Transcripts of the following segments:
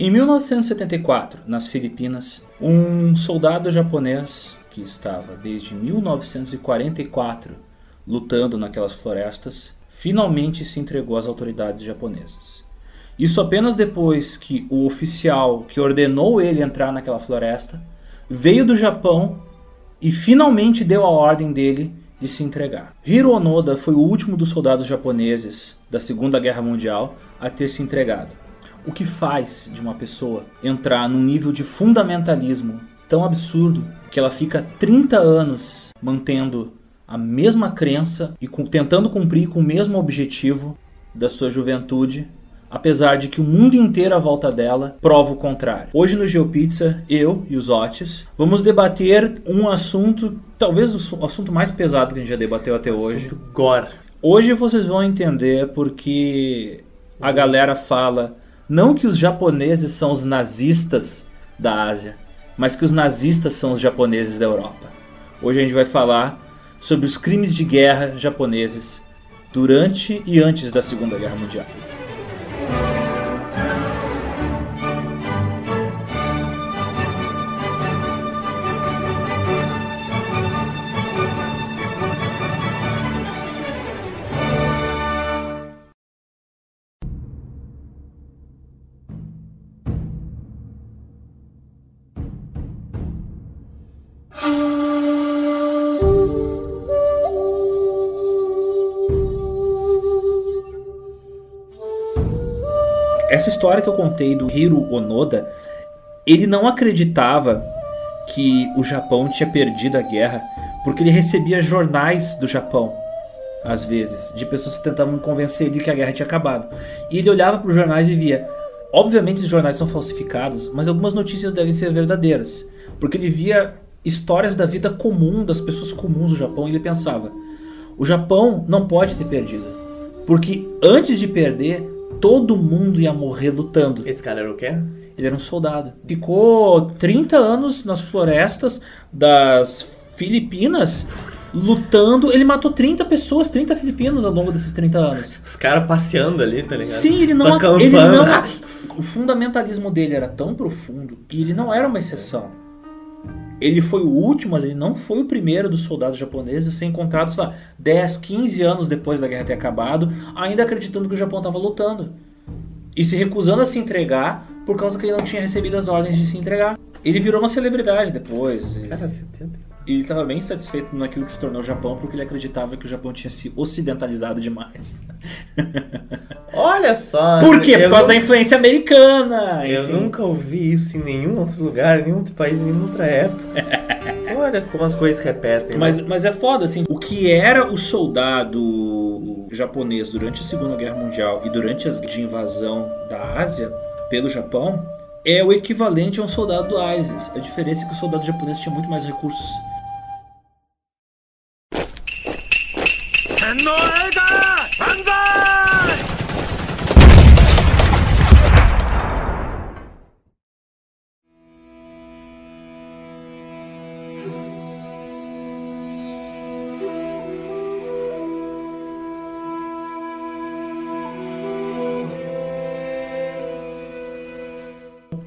Em 1974, nas Filipinas, um soldado japonês que estava desde 1944 lutando naquelas florestas finalmente se entregou às autoridades japonesas. Isso apenas depois que o oficial que ordenou ele entrar naquela floresta veio do Japão e finalmente deu a ordem dele de se entregar. Hiro Onoda foi o último dos soldados japoneses da Segunda Guerra Mundial a ter se entregado. O que faz de uma pessoa entrar num nível de fundamentalismo tão absurdo que ela fica 30 anos mantendo a mesma crença e tentando cumprir com o mesmo objetivo da sua juventude apesar de que o mundo inteiro à volta dela prova o contrário. Hoje no GeoPizza, eu e os Otis vamos debater um assunto, talvez o assunto mais pesado que a gente já debateu até hoje. Assunto gore. Hoje vocês vão entender porque a galera fala não que os japoneses são os nazistas da Ásia, mas que os nazistas são os japoneses da Europa. Hoje a gente vai falar sobre os crimes de guerra japoneses durante e antes da Segunda Guerra Mundial. Essa história que eu contei do Hiro Onoda, ele não acreditava que o Japão tinha perdido a guerra, porque ele recebia jornais do Japão, às vezes, de pessoas que tentavam convencer ele que a guerra tinha acabado. E ele olhava para os jornais e via, obviamente os jornais são falsificados, mas algumas notícias devem ser verdadeiras, porque ele via histórias da vida comum das pessoas comuns do Japão e ele pensava: o Japão não pode ter perdido, porque antes de perder todo mundo ia morrer lutando. Esse cara era o quê? Ele era um soldado. Ficou 30 anos nas florestas das Filipinas lutando. Ele matou 30 pessoas, 30 filipinos ao longo desses 30 anos. Os caras passeando ali, tá ligado? Sim, ele não, ele não. O fundamentalismo dele era tão profundo que ele não era uma exceção. Ele foi o último, mas ele não foi o primeiro dos soldados japoneses a ser encontrado, sei lá, 10, 15 anos depois da guerra ter acabado, ainda acreditando que o Japão estava lutando. E se recusando a se entregar por causa que ele não tinha recebido as ordens de se entregar. Ele virou uma celebridade depois. Cara, 70 e ele estava bem satisfeito naquilo que se tornou o Japão, porque ele acreditava que o Japão tinha se ocidentalizado demais. Olha só! Por quê? Por causa da influência americana! Eu enfim. nunca ouvi isso em nenhum outro lugar, em nenhum outro país, em nenhuma outra época. Olha como as coisas repetem. Mas, né? mas é foda, assim. O que era o soldado japonês durante a Segunda Guerra Mundial e durante as de invasão da Ásia pelo Japão é o equivalente a um soldado do ISIS. A diferença é que o soldado japonês tinha muito mais recursos.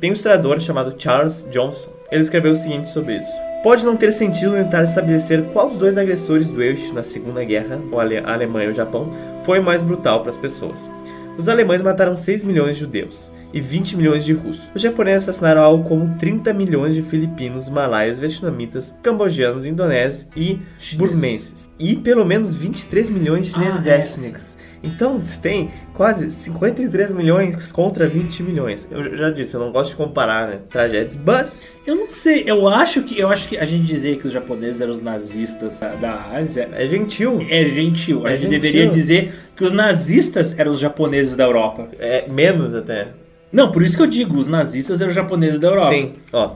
Tem um historiador chamado Charles Johnson. Ele escreveu o seguinte sobre isso. Pode não ter sentido tentar estabelecer qual dos dois agressores do eixo na Segunda Guerra, a Alemanha e o Japão, foi mais brutal para as pessoas. Os alemães mataram 6 milhões de judeus e 20 milhões de russos. Os japoneses assassinaram algo como 30 milhões de filipinos, malaios, vietnamitas, cambojanos, indonésios e Chineses. burmenses. E pelo menos 23 milhões de chineses ah, étnicos. É, então tem quase 53 milhões contra 20 milhões. Eu já disse, eu não gosto de comparar, né? Tragédias, mas eu não sei, eu acho que eu acho que a gente dizer que os japoneses eram os nazistas da Ásia é gentil. É gentil. É a gente gentil. deveria dizer que os nazistas eram os japoneses da Europa. É menos até. Não, por isso que eu digo, os nazistas eram os japoneses da Europa. Sim, ó.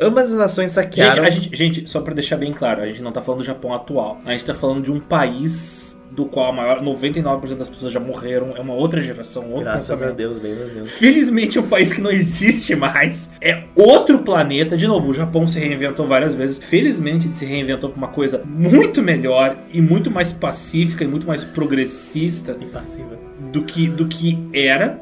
Ambas as nações saquearam. Gente, gente, gente, só para deixar bem claro, a gente não tá falando do Japão atual. A gente tá falando de um país do qual a maior 99% das pessoas já morreram, é uma outra geração, outro Graças pensamento. a Deus, bem a Deus. Felizmente é um país que não existe mais. É outro planeta. De novo, o Japão se reinventou várias vezes. Felizmente ele se reinventou para uma coisa muito melhor e muito mais pacífica e muito mais progressista e passiva do que do que era.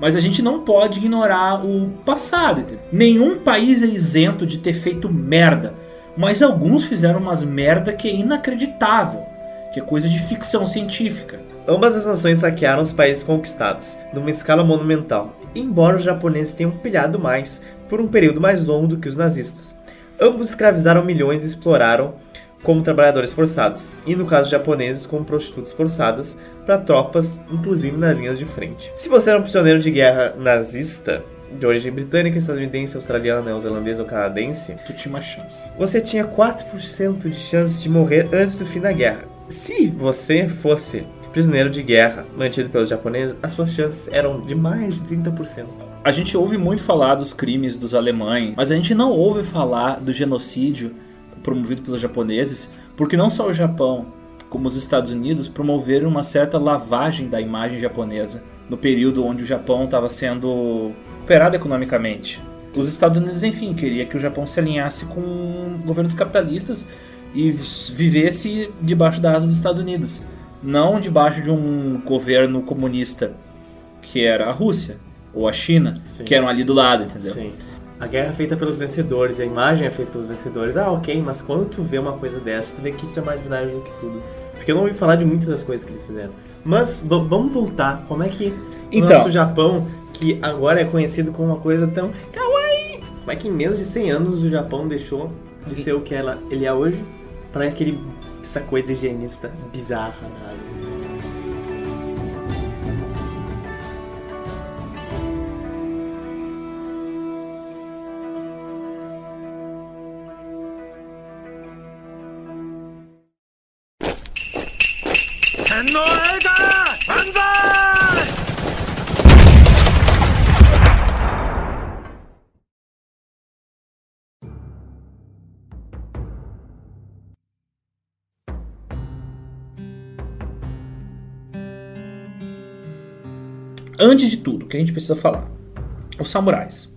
Mas a gente não pode ignorar o passado. Nenhum país é isento de ter feito merda. Mas alguns fizeram umas merda que é inacreditável. Que é coisa de ficção científica. Ambas as nações saquearam os países conquistados, numa escala monumental, embora os japoneses tenham pilhado mais, por um período mais longo do que os nazistas. Ambos escravizaram milhões e exploraram como trabalhadores forçados, e no caso japoneses como prostitutas forçadas, para tropas, inclusive nas linhas de frente. Se você era um prisioneiro de guerra nazista, de origem britânica, estadunidense, australiana, neozelandesa ou canadense, Tu tinha uma chance. você tinha 4% de chance de morrer antes do fim da guerra. Se você fosse prisioneiro de guerra mantido pelos japoneses, as suas chances eram de mais de 30%. A gente ouve muito falar dos crimes dos alemães, mas a gente não ouve falar do genocídio promovido pelos japoneses, porque não só o Japão, como os Estados Unidos promoveram uma certa lavagem da imagem japonesa no período onde o Japão estava sendo operado economicamente. Os Estados Unidos, enfim, queria que o Japão se alinhasse com governos capitalistas e vivesse debaixo da asa dos Estados Unidos, não debaixo de um governo comunista que era a Rússia ou a China, Sim. que eram ali do lado, entendeu? Sim. A guerra é feita pelos vencedores, a imagem é feita pelos vencedores. Ah, ok, mas quando tu vê uma coisa dessa, tu vê que isso é mais verdade do que tudo. Porque eu não ouvi falar de muitas das coisas que eles fizeram. Mas vamos voltar. Como é que o Então. nosso Japão, que agora é conhecido como uma coisa tão kawaii, como é que em menos de 100 anos o Japão deixou de ser o que ela, ele é hoje para aquele essa coisa higienista bizarra, nada. Antes de tudo, que a gente precisa falar? Os samurais.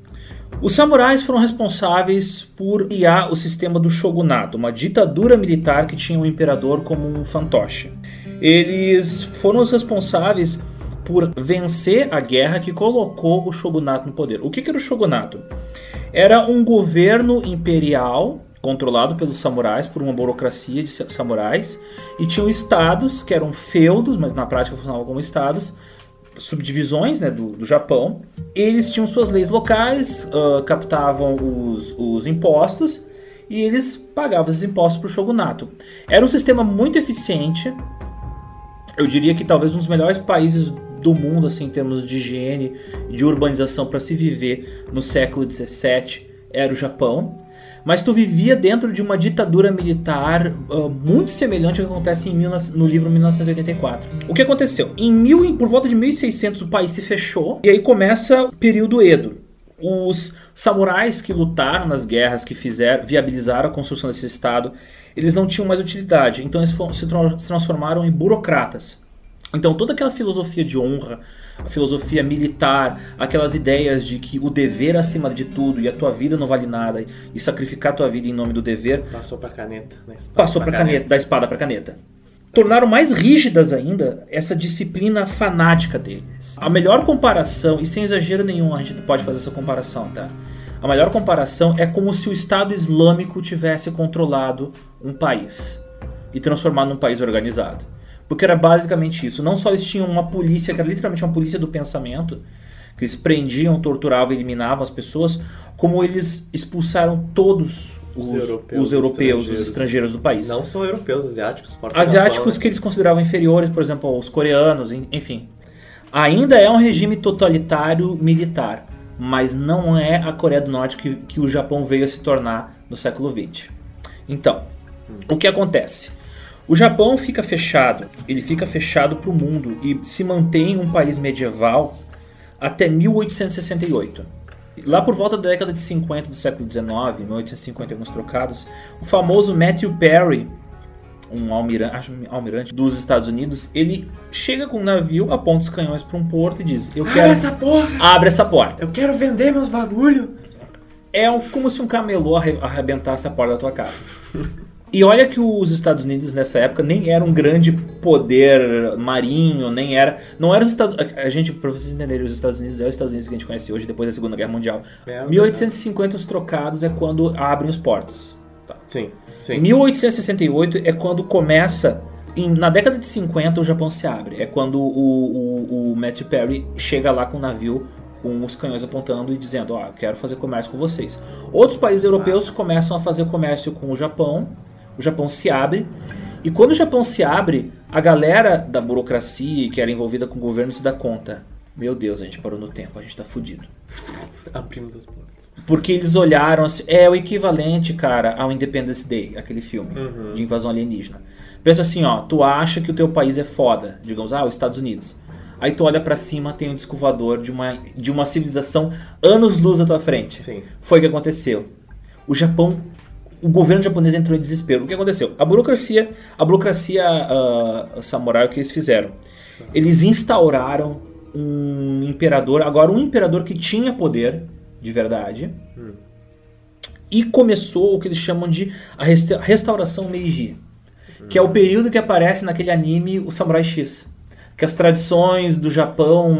Os samurais foram responsáveis por criar o sistema do shogunato, uma ditadura militar que tinha o imperador como um fantoche. Eles foram os responsáveis por vencer a guerra que colocou o shogunato no poder. O que que era o shogunato? Era um governo imperial controlado pelos samurais, por uma burocracia de sa- samurais, e tinham estados que eram feudos, mas na prática funcionavam como estados, subdivisões né, do, do Japão. Eles tinham suas leis locais, ah, captavam os, os impostos e eles pagavam esses impostos para o shogunato. Era um sistema muito eficiente. Eu diria que talvez um dos melhores países do mundo assim, em termos de higiene de urbanização para se viver no século 17 era o Japão. Mas tu vivia dentro de uma ditadura militar ah, muito semelhante ao que acontece em 19 no livro 1984. O que aconteceu? Em mil, por volta de 1600 o país se fechou e aí começa o período Edo. Os samurais que lutaram nas guerras, que fizeram, viabilizaram a construção desse estado, eles não tinham mais utilidade. Então eles se transformaram em burocratas. Então toda aquela filosofia de honra, a filosofia militar, aquelas ideias de que o dever acima de tudo e a tua vida não vale nada e sacrificar a tua vida em nome do dever, Passou pra caneta. né? passou para caneta, da espada para caneta. Tornaram mais rígidas ainda essa disciplina fanática deles. A melhor comparação, e sem exagero nenhum a gente pode fazer essa comparação, tá? A melhor comparação é como se o Estado Islâmico tivesse controlado um país e transformado num país organizado. Porque era basicamente isso. Não só eles tinham uma polícia, que era literalmente uma polícia do pensamento, que eles prendiam, torturavam, eliminavam as pessoas, como eles expulsaram todos os, Os os europeus, europeus, os estrangeiros. estrangeiros do país. Não são europeus, asiáticos. Asiáticos Japão, que eles consideravam inferiores, por exemplo, aos coreanos, en- enfim. Ainda é um regime totalitário militar, mas não é a Coreia do Norte que, que o Japão veio a se tornar no século XX. Então, o que acontece? O Japão fica fechado, ele fica fechado para o mundo e se mantém um país medieval até 1868. Lá por volta da década de 50 do século XIX, 1850 e alguns trocados, o famoso Matthew Perry, um almirante, dos Estados Unidos, ele chega com um navio, aponta os canhões para um porto e diz: Eu Abre quero. essa porra! Abre essa porta. Eu quero vender meus bagulho! É um- como se um camelô arre- arrebentasse a porta da tua casa. E olha que os Estados Unidos nessa época nem era um grande poder marinho, nem era. Não era os Estados A gente, pra vocês entenderem, os Estados Unidos é os Estados Unidos que a gente conhece hoje, depois da Segunda Guerra Mundial. É, 1850 os trocados é quando abrem os portos. Sim, sim. 1868 é quando começa. em- na década de 50 o Japão se abre. É quando o, o, o Matthew Perry chega lá com o navio com os canhões apontando e dizendo: Ó, quero fazer comércio com vocês. Outros países europeus começam a fazer comércio com o Japão. O Japão se abre. E quando o Japão se abre, a galera da burocracia que era envolvida com o governo se dá conta. Meu Deus, a gente parou no tempo, a gente tá fudido. Abrimos as portas. Porque eles olharam assim, é o equivalente, cara, ao Independence Day, aquele filme Uhum. de invasão alienígena. Pensa assim, ó, tu acha que o teu país é foda, digamos, ah, os Estados Unidos. Aí tu olha pra cima, tem um disco voador de uma, de uma civilização anos-luz à tua frente. Sim. Foi o que aconteceu. O Japão, o governo japonês entrou em desespero. O que aconteceu? A burocracia, a burocracia ah, samurai, o que eles fizeram? Eles instauraram um imperador, agora um imperador que tinha poder de verdade. E começou o que eles chamam de a resta- restauração Meiji, que é o período que aparece naquele anime o Samurai X, que as tradições do Japão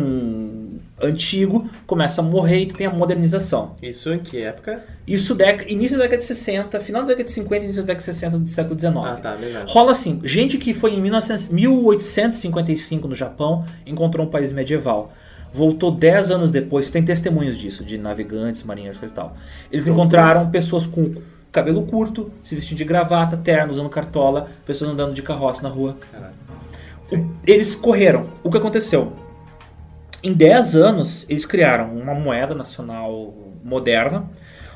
antigo começam a morrer e tem a modernização. Isso em que época? Isso dec- início da década de 60, final da década de 50 início da década de 60 do século 19. Ah, tá, beleza. Rola assim, gente que foi em 1900 1855 no Japão, encontrou um país medieval. Voltou 10 anos depois, tem testemunhos disso, de navegantes, marinheiros, coisa e tal. Eles encontraram pessoas com cabelo curto, se vestindo de gravata, terno, usando cartola, pessoas andando de carroça na rua. Caralho. Eles correram. O que aconteceu? Em 10 anos, eles criaram uma moeda nacional moderna,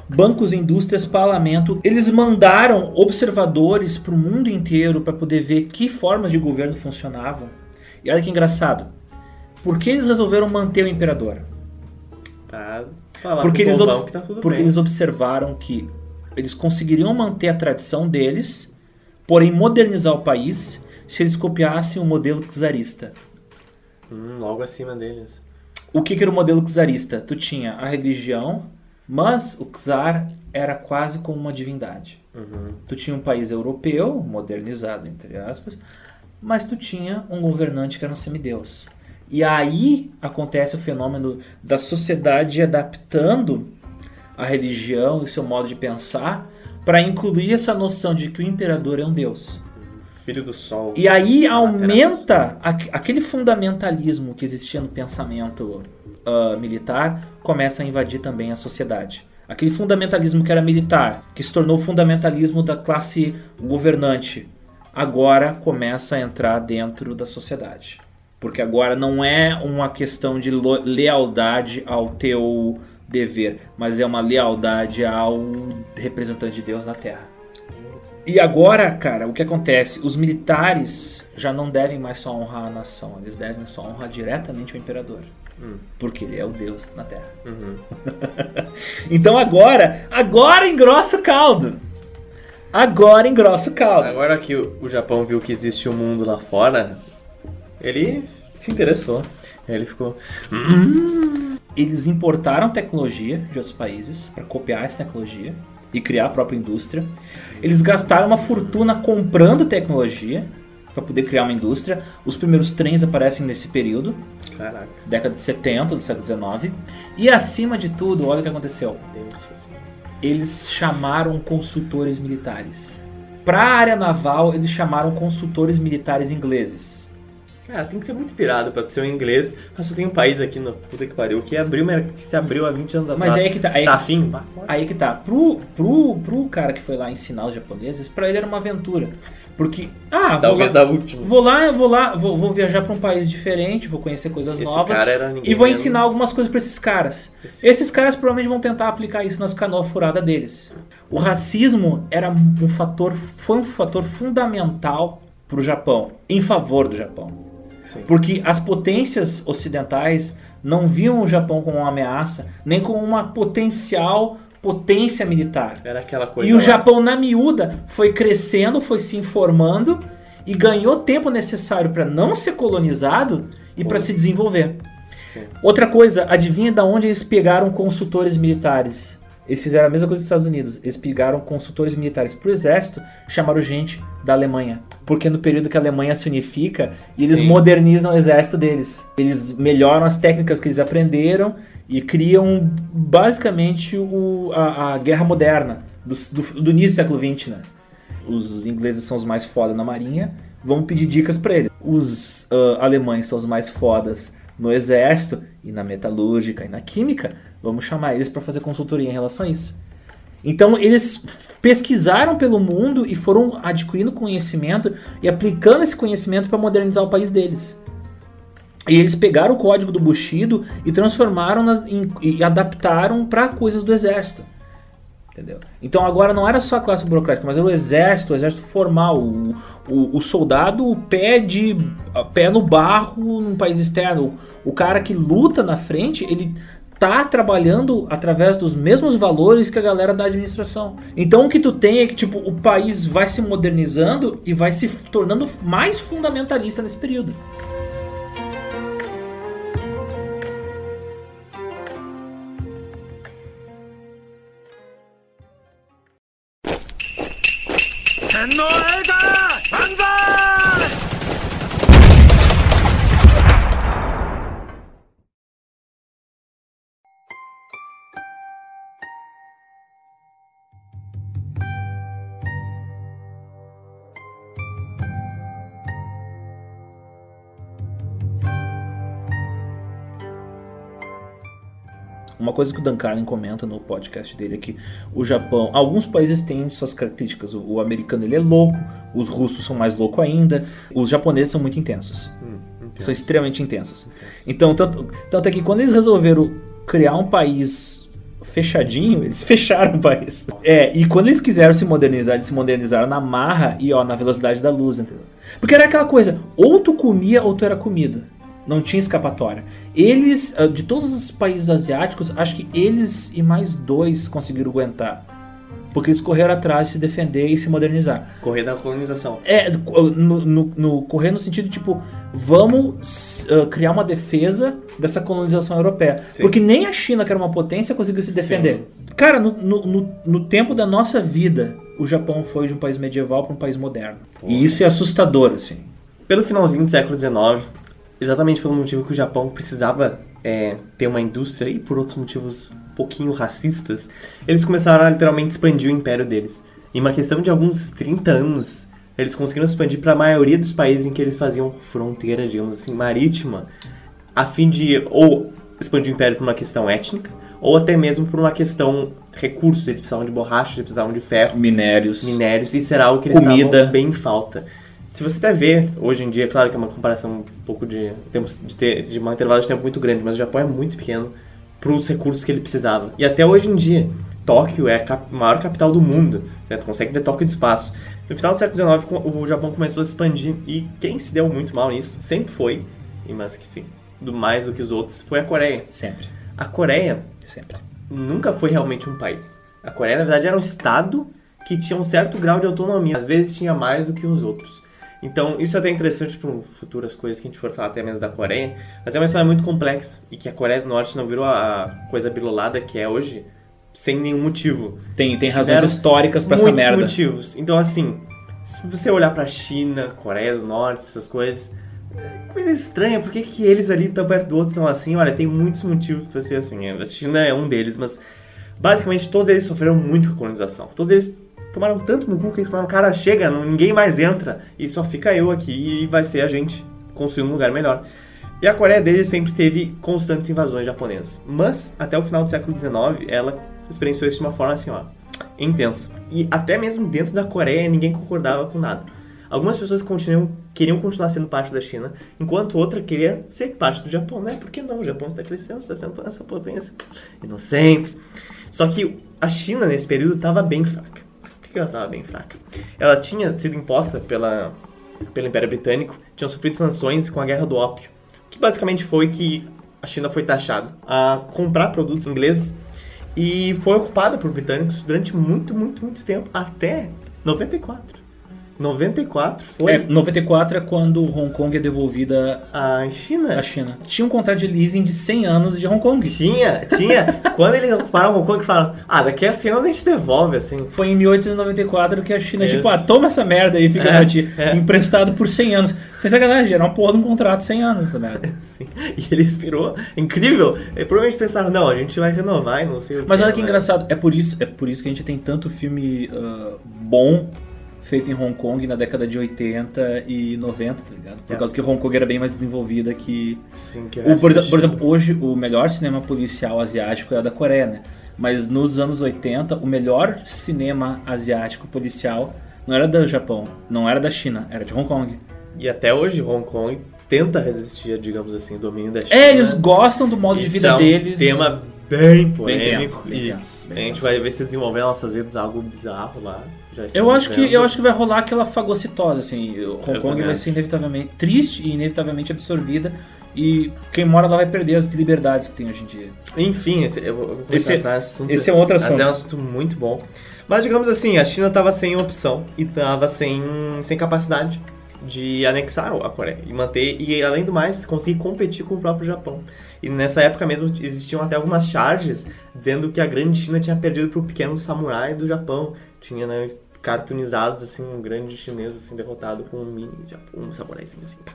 bancos, indústrias, parlamento. Eles mandaram observadores para o mundo inteiro para poder ver que formas de governo funcionavam. E olha que engraçado. Por que eles resolveram manter o imperador? Pra falar Porque, eles, tá tudo porque bem. eles observaram que eles conseguiriam manter a tradição deles, porém modernizar o país se eles copiassem o modelo czarista. Hum, logo acima deles. O que, que era o modelo czarista? Tu tinha a religião, mas o czar era quase como uma divindade. Uhum. Tu tinha um país europeu, modernizado, entre aspas, mas tu tinha um governante que era um semideus. E aí acontece o fenômeno da sociedade adaptando a religião e o seu modo de pensar para incluir essa noção de que o imperador é um deus. Filho do sol. E aí aumenta aqu- aquele fundamentalismo que existia no pensamento ah, militar, começa a invadir também a sociedade. Aquele fundamentalismo que era militar, que se tornou o fundamentalismo da classe governante, agora começa a entrar dentro da sociedade. Porque agora não é uma questão de lealdade ao teu dever, mas é uma lealdade ao representante de Deus na Terra. E agora, cara, o que acontece? Os militares já não devem mais só honrar a nação, eles devem só honrar diretamente o imperador. Hum. Porque ele é o Deus na Terra. Uhum. Então agora, agora engrossa o caldo. Agora engrossa o caldo. Agora que o, Japão viu que existe um mundo lá fora, ele se interessou. Ele ficou. Eles importaram tecnologia de outros países para copiar essa tecnologia e criar a própria indústria. Eles gastaram uma fortuna comprando tecnologia para poder criar uma indústria. Os primeiros trens aparecem nesse período. Caraca, década de 70 do século 19. E acima de tudo, olha o que aconteceu. Eles chamaram consultores militares. Para a área naval, eles chamaram consultores militares ingleses. Cara, tem que ser muito pirado pra ser um inglês. Mas só tem um país aqui no puta que pariu que abriu, que se abriu há 20 anos atrás. Mas aí que tá. Aí, Tá afim? Aí que tá. Pro, pro, pro cara que foi lá ensinar os japoneses, para ele era uma aventura. Porque, ah, vou Talvez lá, a última. vou lá, vou lá, vou, vou viajar para um país diferente, vou conhecer coisas Esse novas. cara era ninguém E vou menos- ensinar algumas coisas para esses caras. Esse- Esses caras provavelmente vão tentar aplicar isso nas canoas furadas deles. O racismo era um fator, foi um fator fundamental para o Japão, em favor do Japão. Sim. Porque as potências ocidentais não viam o Japão como uma ameaça, nem como uma potencial potência militar. Era aquela coisa. E o lá. Japão, na miúda, foi crescendo, foi se informando e ganhou tempo necessário para não ser colonizado e para se desenvolver. Sim. Outra coisa, adivinha da onde eles pegaram consultores militares? Eles fizeram a mesma coisa nos Estados Unidos. Eles pegaram consultores militares pro exército, chamaram gente da Alemanha. Porque no período que a Alemanha se unifica, eles Sim. modernizam o exército deles. Eles melhoram as técnicas que eles aprenderam e criam basicamente o, a, a guerra moderna do, do, do início do século XX, né? Os ingleses são os mais foda na marinha, vamos pedir dicas pra eles. Os ah, alemães são os mais fodas no exército e na metalúrgica e na química, vamos chamar eles para fazer consultoria em relação a isso. Então eles pesquisaram pelo mundo e foram adquirindo conhecimento e aplicando esse conhecimento para modernizar o país deles. E eles pegaram o código do Bushido e transformaram nas, em- e adaptaram para coisas do exército. Entendeu? Então agora não era só a classe burocrática, mas era o exército, o exército formal, o, o, o soldado o pé de pé no barro num país externo, o, o cara que luta na frente, ele tá trabalhando através dos mesmos valores que a galera da administração. Então o que tu tem é que tipo o país vai se modernizando e vai se tornando mais fundamentalista nesse período. Coisa que o Dan Carlin comenta no podcast dele é que o Japão, alguns países têm suas características. O, o americano ele é louco, os russos são mais loucos ainda, os japoneses são muito intensos. Hum. São extremamente intensos. Então, tanto, tanto é que quando eles resolveram criar um país fechadinho, eles fecharam o país. É, e quando eles quiseram se modernizar, eles se modernizaram na marra e ó, na velocidade da luz, entendeu? Porque era aquela coisa, ou tu comia ou tu era comido. Não tinha escapatória. Eles, ah, de todos os países asiáticos, acho que eles e mais dois conseguiram aguentar. Porque eles correram atrás de se defender e se modernizar. Correr da colonização. É, no, no, no- correr no sentido tipo, vamos uh, criar uma defesa dessa colonização europeia. Sim. Porque nem a China, que era uma potência, conseguiu se defender. Cara, no, no, no- no tempo da nossa vida, o Japão foi de um país medieval para um país moderno. E isso é assustador, assim. Pelo finalzinho do século XIX, exatamente pelo motivo que o Japão precisava é, ter uma indústria e por outros motivos um pouquinho racistas, eles começaram a literalmente expandir o império deles. Em uma questão de alguns 30 anos, eles conseguiram expandir para a maioria dos países em que eles faziam fronteira, digamos assim, marítima, a fim de ou expandir o império por uma questão étnica, ou até mesmo por uma questão recursos. Eles precisavam de borracha, eles precisavam de ferro, Minérios. minérios, isso era algo que eles Comida. estavam bem em falta. Se você até vê, hoje em dia, é claro que é uma comparação um pouco de temos de, ter, de uma intervalo de tempo muito grande, mas o Japão é muito pequeno para os recursos que ele precisava. E até hoje em dia, Tóquio é a cap- maior capital do mundo. Né? Tu consegue ver Tóquio de espaço. No final do século XIX, o Japão começou a se expandir e quem se deu muito mal nisso sempre foi, e mas que sim, do mais do que os outros, foi a Coreia. Sempre. A Coreia Sempre. nunca foi realmente um país. A Coreia, na verdade, era um estado que tinha um certo grau de autonomia. Às vezes tinha mais do que os outros. Então, isso é até interessante para futuras coisas que a gente for falar até mesmo da Coreia. Mas é uma história muito complexa. E que a Coreia do Norte não virou a coisa bilolada que é hoje sem nenhum motivo. Tem, tem razões históricas pra essa merda. motivos. Então, assim, se você olhar pra China, Coreia do Norte, essas coisas, é coisa estranha. Por que, que eles ali tão perto do outro são assim? Olha, tem muitos motivos pra ser assim. A China é um deles, mas basicamente todos eles sofreram muito com a colonização. Todos eles tomaram tanto no cu que eles falaram, cara, chega, ninguém mais entra e só fica eu aqui e vai ser a gente construir um lugar melhor. E a Coreia desde sempre teve constantes invasões japonesas. Mas, até o final do século XIX, ela experienciou isso de uma forma assim, ó, intensa. E até mesmo dentro da Coreia, ninguém concordava com nada. Algumas pessoas continuam, queriam continuar sendo parte da China, enquanto outra queria ser parte do Japão, né? Por que não? O Japão está crescendo, está sendo essa potência. Inocentes. Só que a China, nesse período, estava bem fraca. Ela estava bem fraca? Ela tinha sido imposta pela, pelo Império Britânico, tinham sofrido sanções com a Guerra do Ópio, que basicamente foi que a China foi taxada a comprar produtos ingleses e foi ocupada por britânicos durante muito, muito, muito tempo, até 94. 94 foi É, 94 é quando Hong Kong é devolvida a China. à China. Tinha um contrato de leasing de 100 anos de Hong Kong. Tinha, tinha. Quando eles ocuparam Hong Kong, falaram, ah, daqui a 100 anos a gente devolve, assim. Foi em 1894 que a China, Isso. tipo, ah, toma essa merda aí, fica É, pra ti. é. Emprestado por 100 anos. Sem sacanagem, era uma porra de um contrato de 100 anos essa merda. Assim, E ele inspirou. Incrível. E provavelmente pensaram, não, a gente vai renovar e não sei o Mas quê, olha que né? engraçado, é por isso, é por isso que a gente tem tanto filme ah, bom feito em Hong Kong na década de 80 e 90, tá ligado? Por É. causa que Hong Kong era bem mais desenvolvida que. Sim, que O, por, por exemplo, hoje o melhor cinema policial asiático é o da Coreia, né? Mas nos anos 80, o melhor cinema asiático policial não era do Japão, não era da China, era de Hong Kong. E até hoje Hong Kong tenta resistir, digamos assim, ao domínio da China. É, eles gostam do modo de Isso vida é um deles. tema bem polêmico. bem e tenso, bem a gente vai ver se desenvolver nossas vidas algo bizarro lá. Eu acho, que, eu acho que vai rolar aquela fagocitose, assim. O Hong Kong vai acho. ser inevitavelmente triste e inevitavelmente absorvida. E quem mora lá vai perder as liberdades que tem hoje em dia. Enfim, esse, eu vou Esse- assunto. esse é outro Mas assunto. é um assunto muito bom. Mas digamos assim, a China estava sem opção e estava sem, sem capacidade de anexar a Coreia e manter e além do mais conseguir competir com o próprio Japão. E nessa época mesmo existiam até algumas charges dizendo que a grande China tinha perdido para o pequeno samurai do Japão. Tinha né, cartoonizados assim um grande chinês assim derrotado com um mini um samuraizinho assim. pá.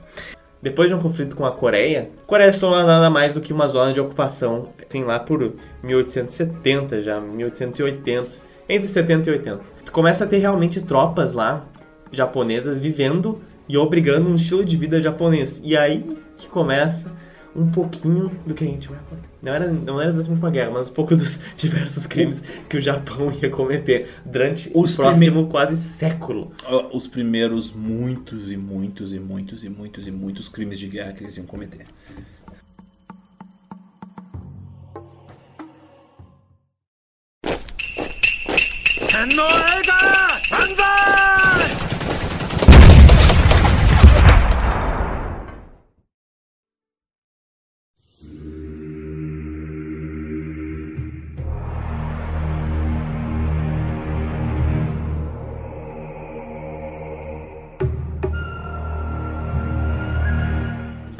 Depois de um conflito com a Coreia, a Coreia se tornou nada mais do que uma zona de ocupação, assim, lá por 1870 já, 1880, entre 70 e 80. Tu começa a ter realmente tropas lá, japonesas, vivendo e obrigando um estilo de vida japonês. E aí que começa um pouquinho do que a gente vai falar. Não era, não era exatamente uma guerra, mas um pouco dos diversos crimes que o Japão ia cometer durante Os o próximo quase século. Os primeiros muitos e muitos e muitos e muitos e muitos crimes de guerra que eles iam cometer.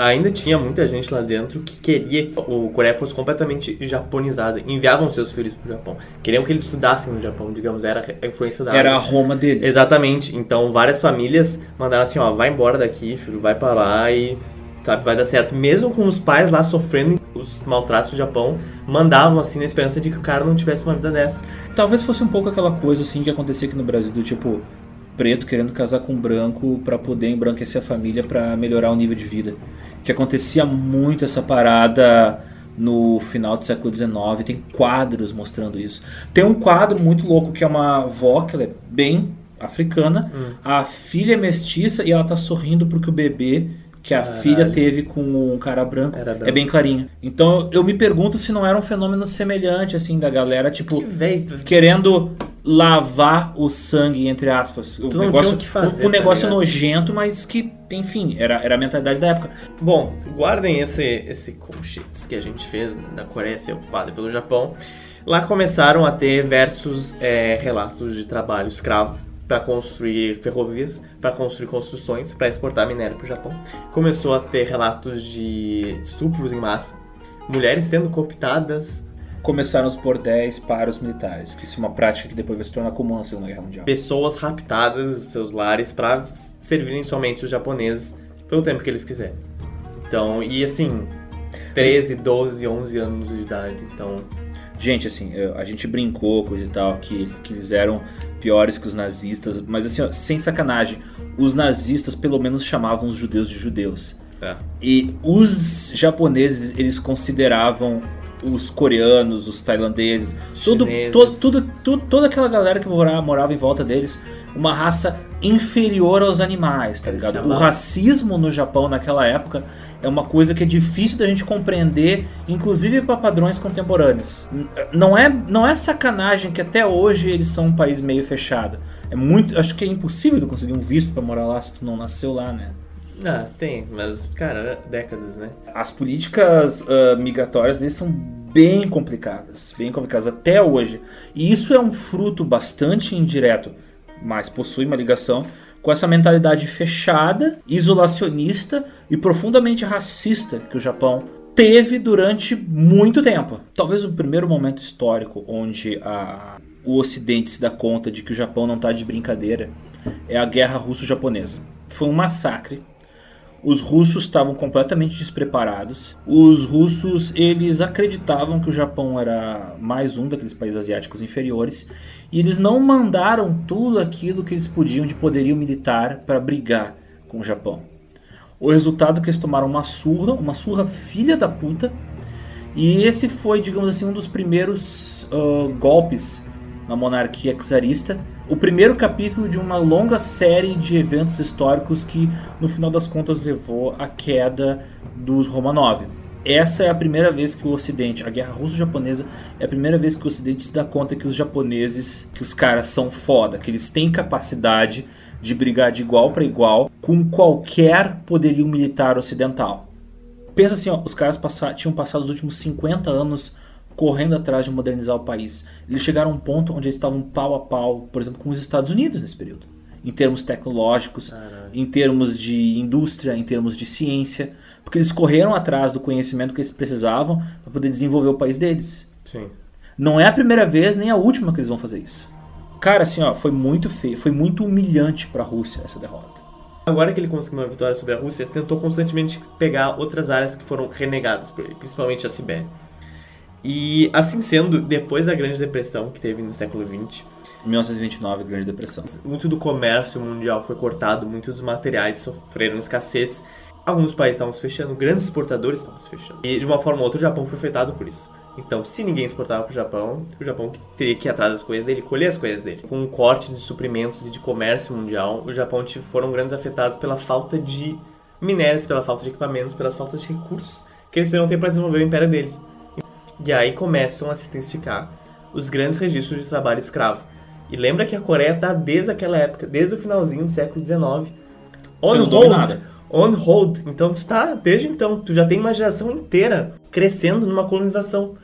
Ainda tinha muita gente lá dentro que queria que o Coreia fosse completamente japonizada. Enviavam seus filhos pro Japão. Queriam que eles estudassem no Japão, digamos, era a influência da Era a. Roma deles. Exatamente. Então, várias famílias mandaram assim, ó, vai embora daqui, filho, vai pra lá e, sabe, vai dar certo. Mesmo com os pais lá sofrendo os maltratos do Japão, mandavam assim na esperança de que o cara não tivesse uma vida dessa. Talvez fosse um pouco aquela coisa assim que acontecia aqui no Brasil, do tipo, preto querendo casar com branco pra poder embranquecer a família pra melhorar o nível de vida. Que acontecia muito essa parada no final do século XIX, tem quadros mostrando isso. Tem um quadro muito louco que é uma avó, que ela é bem africana, a filha é mestiça e ela tá sorrindo porque o bebê que a Caralho. filha teve com um cara branco, é bem clarinho. Então eu me pergunto se não era um fenômeno semelhante assim da galera, tipo, Que velho. querendo lavar o sangue, entre aspas. O Tu negócio, o que fazer, um, um tá negócio nojento, mas que, enfim, era, era a mentalidade da época. Bom, guardem esse, esse colchetes que a gente fez da Coreia ser ocupada pelo Japão. Lá começaram a ter versos é, relatos de trabalho escravo para construir ferrovias, para construir construções, para exportar minério para o Japão. Começou a ter relatos de estupros em massa, mulheres sendo cooptadas, Começaram os bordéis para os militares, que isso é uma prática que depois vai se tornar comum na Segunda Guerra Mundial. pessoas raptadas dos seus lares para servirem somente os japoneses pelo tempo que eles quiserem. Então, e assim, 13, 12, 11 anos de idade. Então, Gente, assim, a gente brincou, coisa e tal, que, que eles eram piores que os nazistas, mas assim, ó, sem sacanagem, os nazistas pelo menos chamavam os judeus de judeus. é. E os japoneses, eles consideravam os coreanos, os tailandeses, tudo, to- tudo, tudo- toda aquela galera que morava, morava em volta deles, uma raça inferior aos animais, tá ligado? O racismo no Japão naquela época é uma coisa que é difícil da gente compreender, inclusive para padrões contemporâneos. Não é, não é sacanagem que até hoje eles são um país meio fechado. É muito, acho que é impossível de conseguir um visto para morar lá se tu não nasceu lá, né? Ah, tem, mas, cara, décadas, né? As políticas ah, migratórias deles são bem complicadas, bem complicadas até hoje. E isso é um fruto bastante indireto, mas possui uma ligação com essa mentalidade fechada, isolacionista e profundamente racista que o Japão teve durante muito tempo. Talvez o primeiro momento histórico onde a, o Ocidente se dá conta de que o Japão não está de brincadeira é a Guerra Russo-Japonesa. Foi um massacre. Os russos estavam completamente despreparados. Os russos eles acreditavam que o Japão era mais um daqueles países asiáticos inferiores e eles não mandaram tudo aquilo que eles podiam de poderio militar para brigar com o Japão. O resultado é que eles tomaram uma surra, uma surra filha da puta. E esse foi, digamos assim, um dos primeiros uh, golpes na monarquia czarista. O primeiro capítulo de uma longa série de eventos históricos que, no final das contas, levou à queda dos Romanov. Essa é a primeira vez que o Ocidente, a guerra russo-japonesa, é a primeira vez que o Ocidente se dá conta que os japoneses, que os caras são foda, que eles têm capacidade de brigar de igual para igual com qualquer poderio militar ocidental. Pensa assim, ó, os caras tinham passado os últimos 50 anos correndo atrás de modernizar o país. Eles chegaram a um ponto onde eles estavam pau a pau, por exemplo, com os Estados Unidos nesse período. Em termos tecnológicos, Caralho. em termos de indústria, em termos de ciência. Porque eles correram atrás do conhecimento que eles precisavam para poder desenvolver o país deles. Sim. Não é a primeira vez nem a última que eles vão fazer isso. Cara, assim, ó, foi muito feio, foi muito humilhante para a Rússia essa derrota. Agora que ele conseguiu uma vitória sobre a Rússia, tentou constantemente pegar outras áreas que foram renegadas por ele, principalmente a Sibéria. E assim sendo, depois da Grande Depressão que teve no século XX, 1929, Grande Depressão. Muito do comércio mundial foi cortado, muitos dos materiais sofreram escassez. Alguns países estavam se fechando, grandes exportadores estavam se fechando. E de uma forma ou outra o Japão foi afetado por isso. Então, se ninguém exportava para o Japão, o Japão teria que ir atrás das coisas dele, colher as coisas dele. Com um corte de suprimentos e de comércio mundial, o Japão foram grandes afetados pela falta de minérios, pela falta de equipamentos, pelas faltas de recursos que eles teriam ter para desenvolver o império deles. E aí começam a se intensificar os grandes registros de trabalho escravo. E lembra que a Coreia está desde aquela época, desde o finalzinho do século XIX, on hold, on hold. Então tu está desde então, tu já tem uma geração inteira crescendo numa colonização.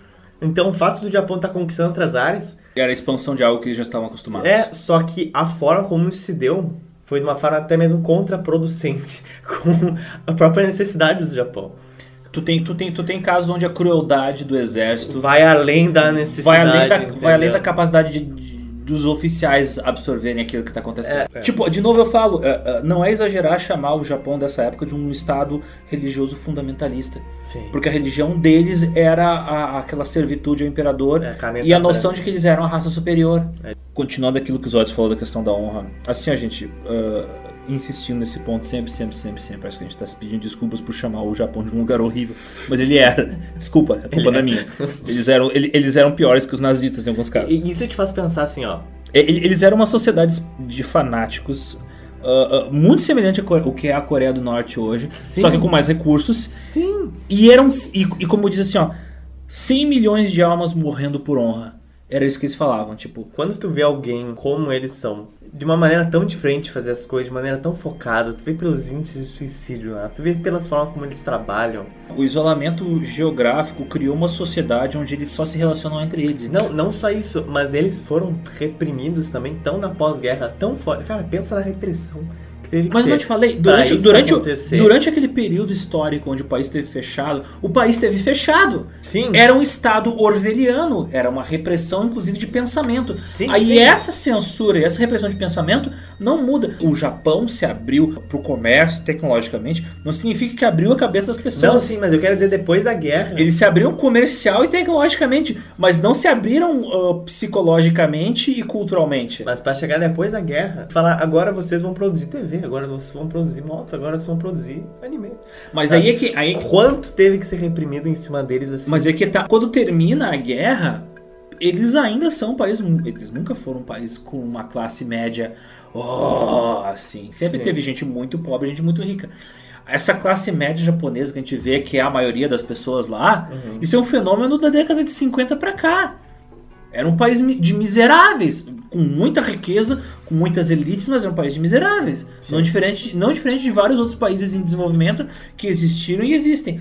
Então o fato do Japão estar tá conquistando outras áreas. Era a expansão de algo que eles já estavam acostumados. É, só que a forma como isso se deu foi de uma forma até mesmo contraproducente com a própria necessidade do Japão. Tu tem, tu, tem, tu tem casos onde a crueldade do exército. Vai além da necessidade. Vai além da, vai além da capacidade de, de dos oficiais absorverem aquilo que está acontecendo. É, é. Tipo, de novo eu falo, é, é, não é exagerar chamar o Japão dessa época de um estado religioso fundamentalista. Sim. Porque a religião deles era a, aquela servitude ao imperador é, e a noção de que eles eram a raça superior. É. Continuando aquilo que os outros falou da questão da honra. Assim, a gente. Uh, insistindo nesse ponto sempre, sempre, sempre, sempre. Acho que a gente está se pedindo desculpas por chamar o Japão de um lugar horrível. Mas ele era. Desculpa, a culpa não é minha. Eles eram, eles eram piores que os nazistas em alguns casos. E isso te faz pensar assim, ó. Eles eram uma sociedade de fanáticos Uh, uh, muito semelhante ao que é a Coreia do Norte hoje, Sim. só que com mais recursos. Sim. E eram e, e, como diz assim, ó, 100 milhões de almas morrendo por honra. Era isso que eles falavam, tipo. Quando tu vê alguém como eles são, de uma maneira tão diferente fazer as coisas, de maneira tão focada, tu vê pelos índices de suicídio lá, tu vê pelas formas como eles trabalham. O isolamento geográfico criou uma sociedade onde eles só se relacionam entre eles. Não, não só isso, mas eles foram reprimidos também tão na pós-guerra, tão forte. Cara, pensa na repressão mas eu te falei, durante, durante, durante aquele período histórico onde o país esteve fechado, o país esteve fechado. Sim. Era um Estado orwelliano, era uma repressão, inclusive, de pensamento. Sim, Aí sim. essa censura e essa repressão de pensamento não muda. O Japão se abriu para o comércio tecnologicamente, não significa que abriu a cabeça das pessoas. Não, sim, mas eu quero dizer depois da guerra. Eles se abriram comercial e tecnologicamente, mas não se abriram uh, psicologicamente e culturalmente. Mas para chegar depois da guerra, falar agora vocês vão produzir TV agora vocês vão produzir moto, agora vocês vão produzir anime. Mas aí é que. Aí... Quanto teve que ser reprimido em cima deles assim? Mas é que tá. Quando termina a guerra, eles ainda são um país. Eles nunca foram um país com uma classe média. Oh, assim. Sempre Sim. teve gente muito pobre, gente muito rica essa classe média japonesa que a gente vê, que é a maioria das pessoas lá, uhum. isso é um fenômeno da década de 50 para cá. Era um país de miseráveis, com muita riqueza, com muitas elites, mas era um país de miseráveis. Não diferente, não diferente de vários outros países em desenvolvimento que existiram e existem.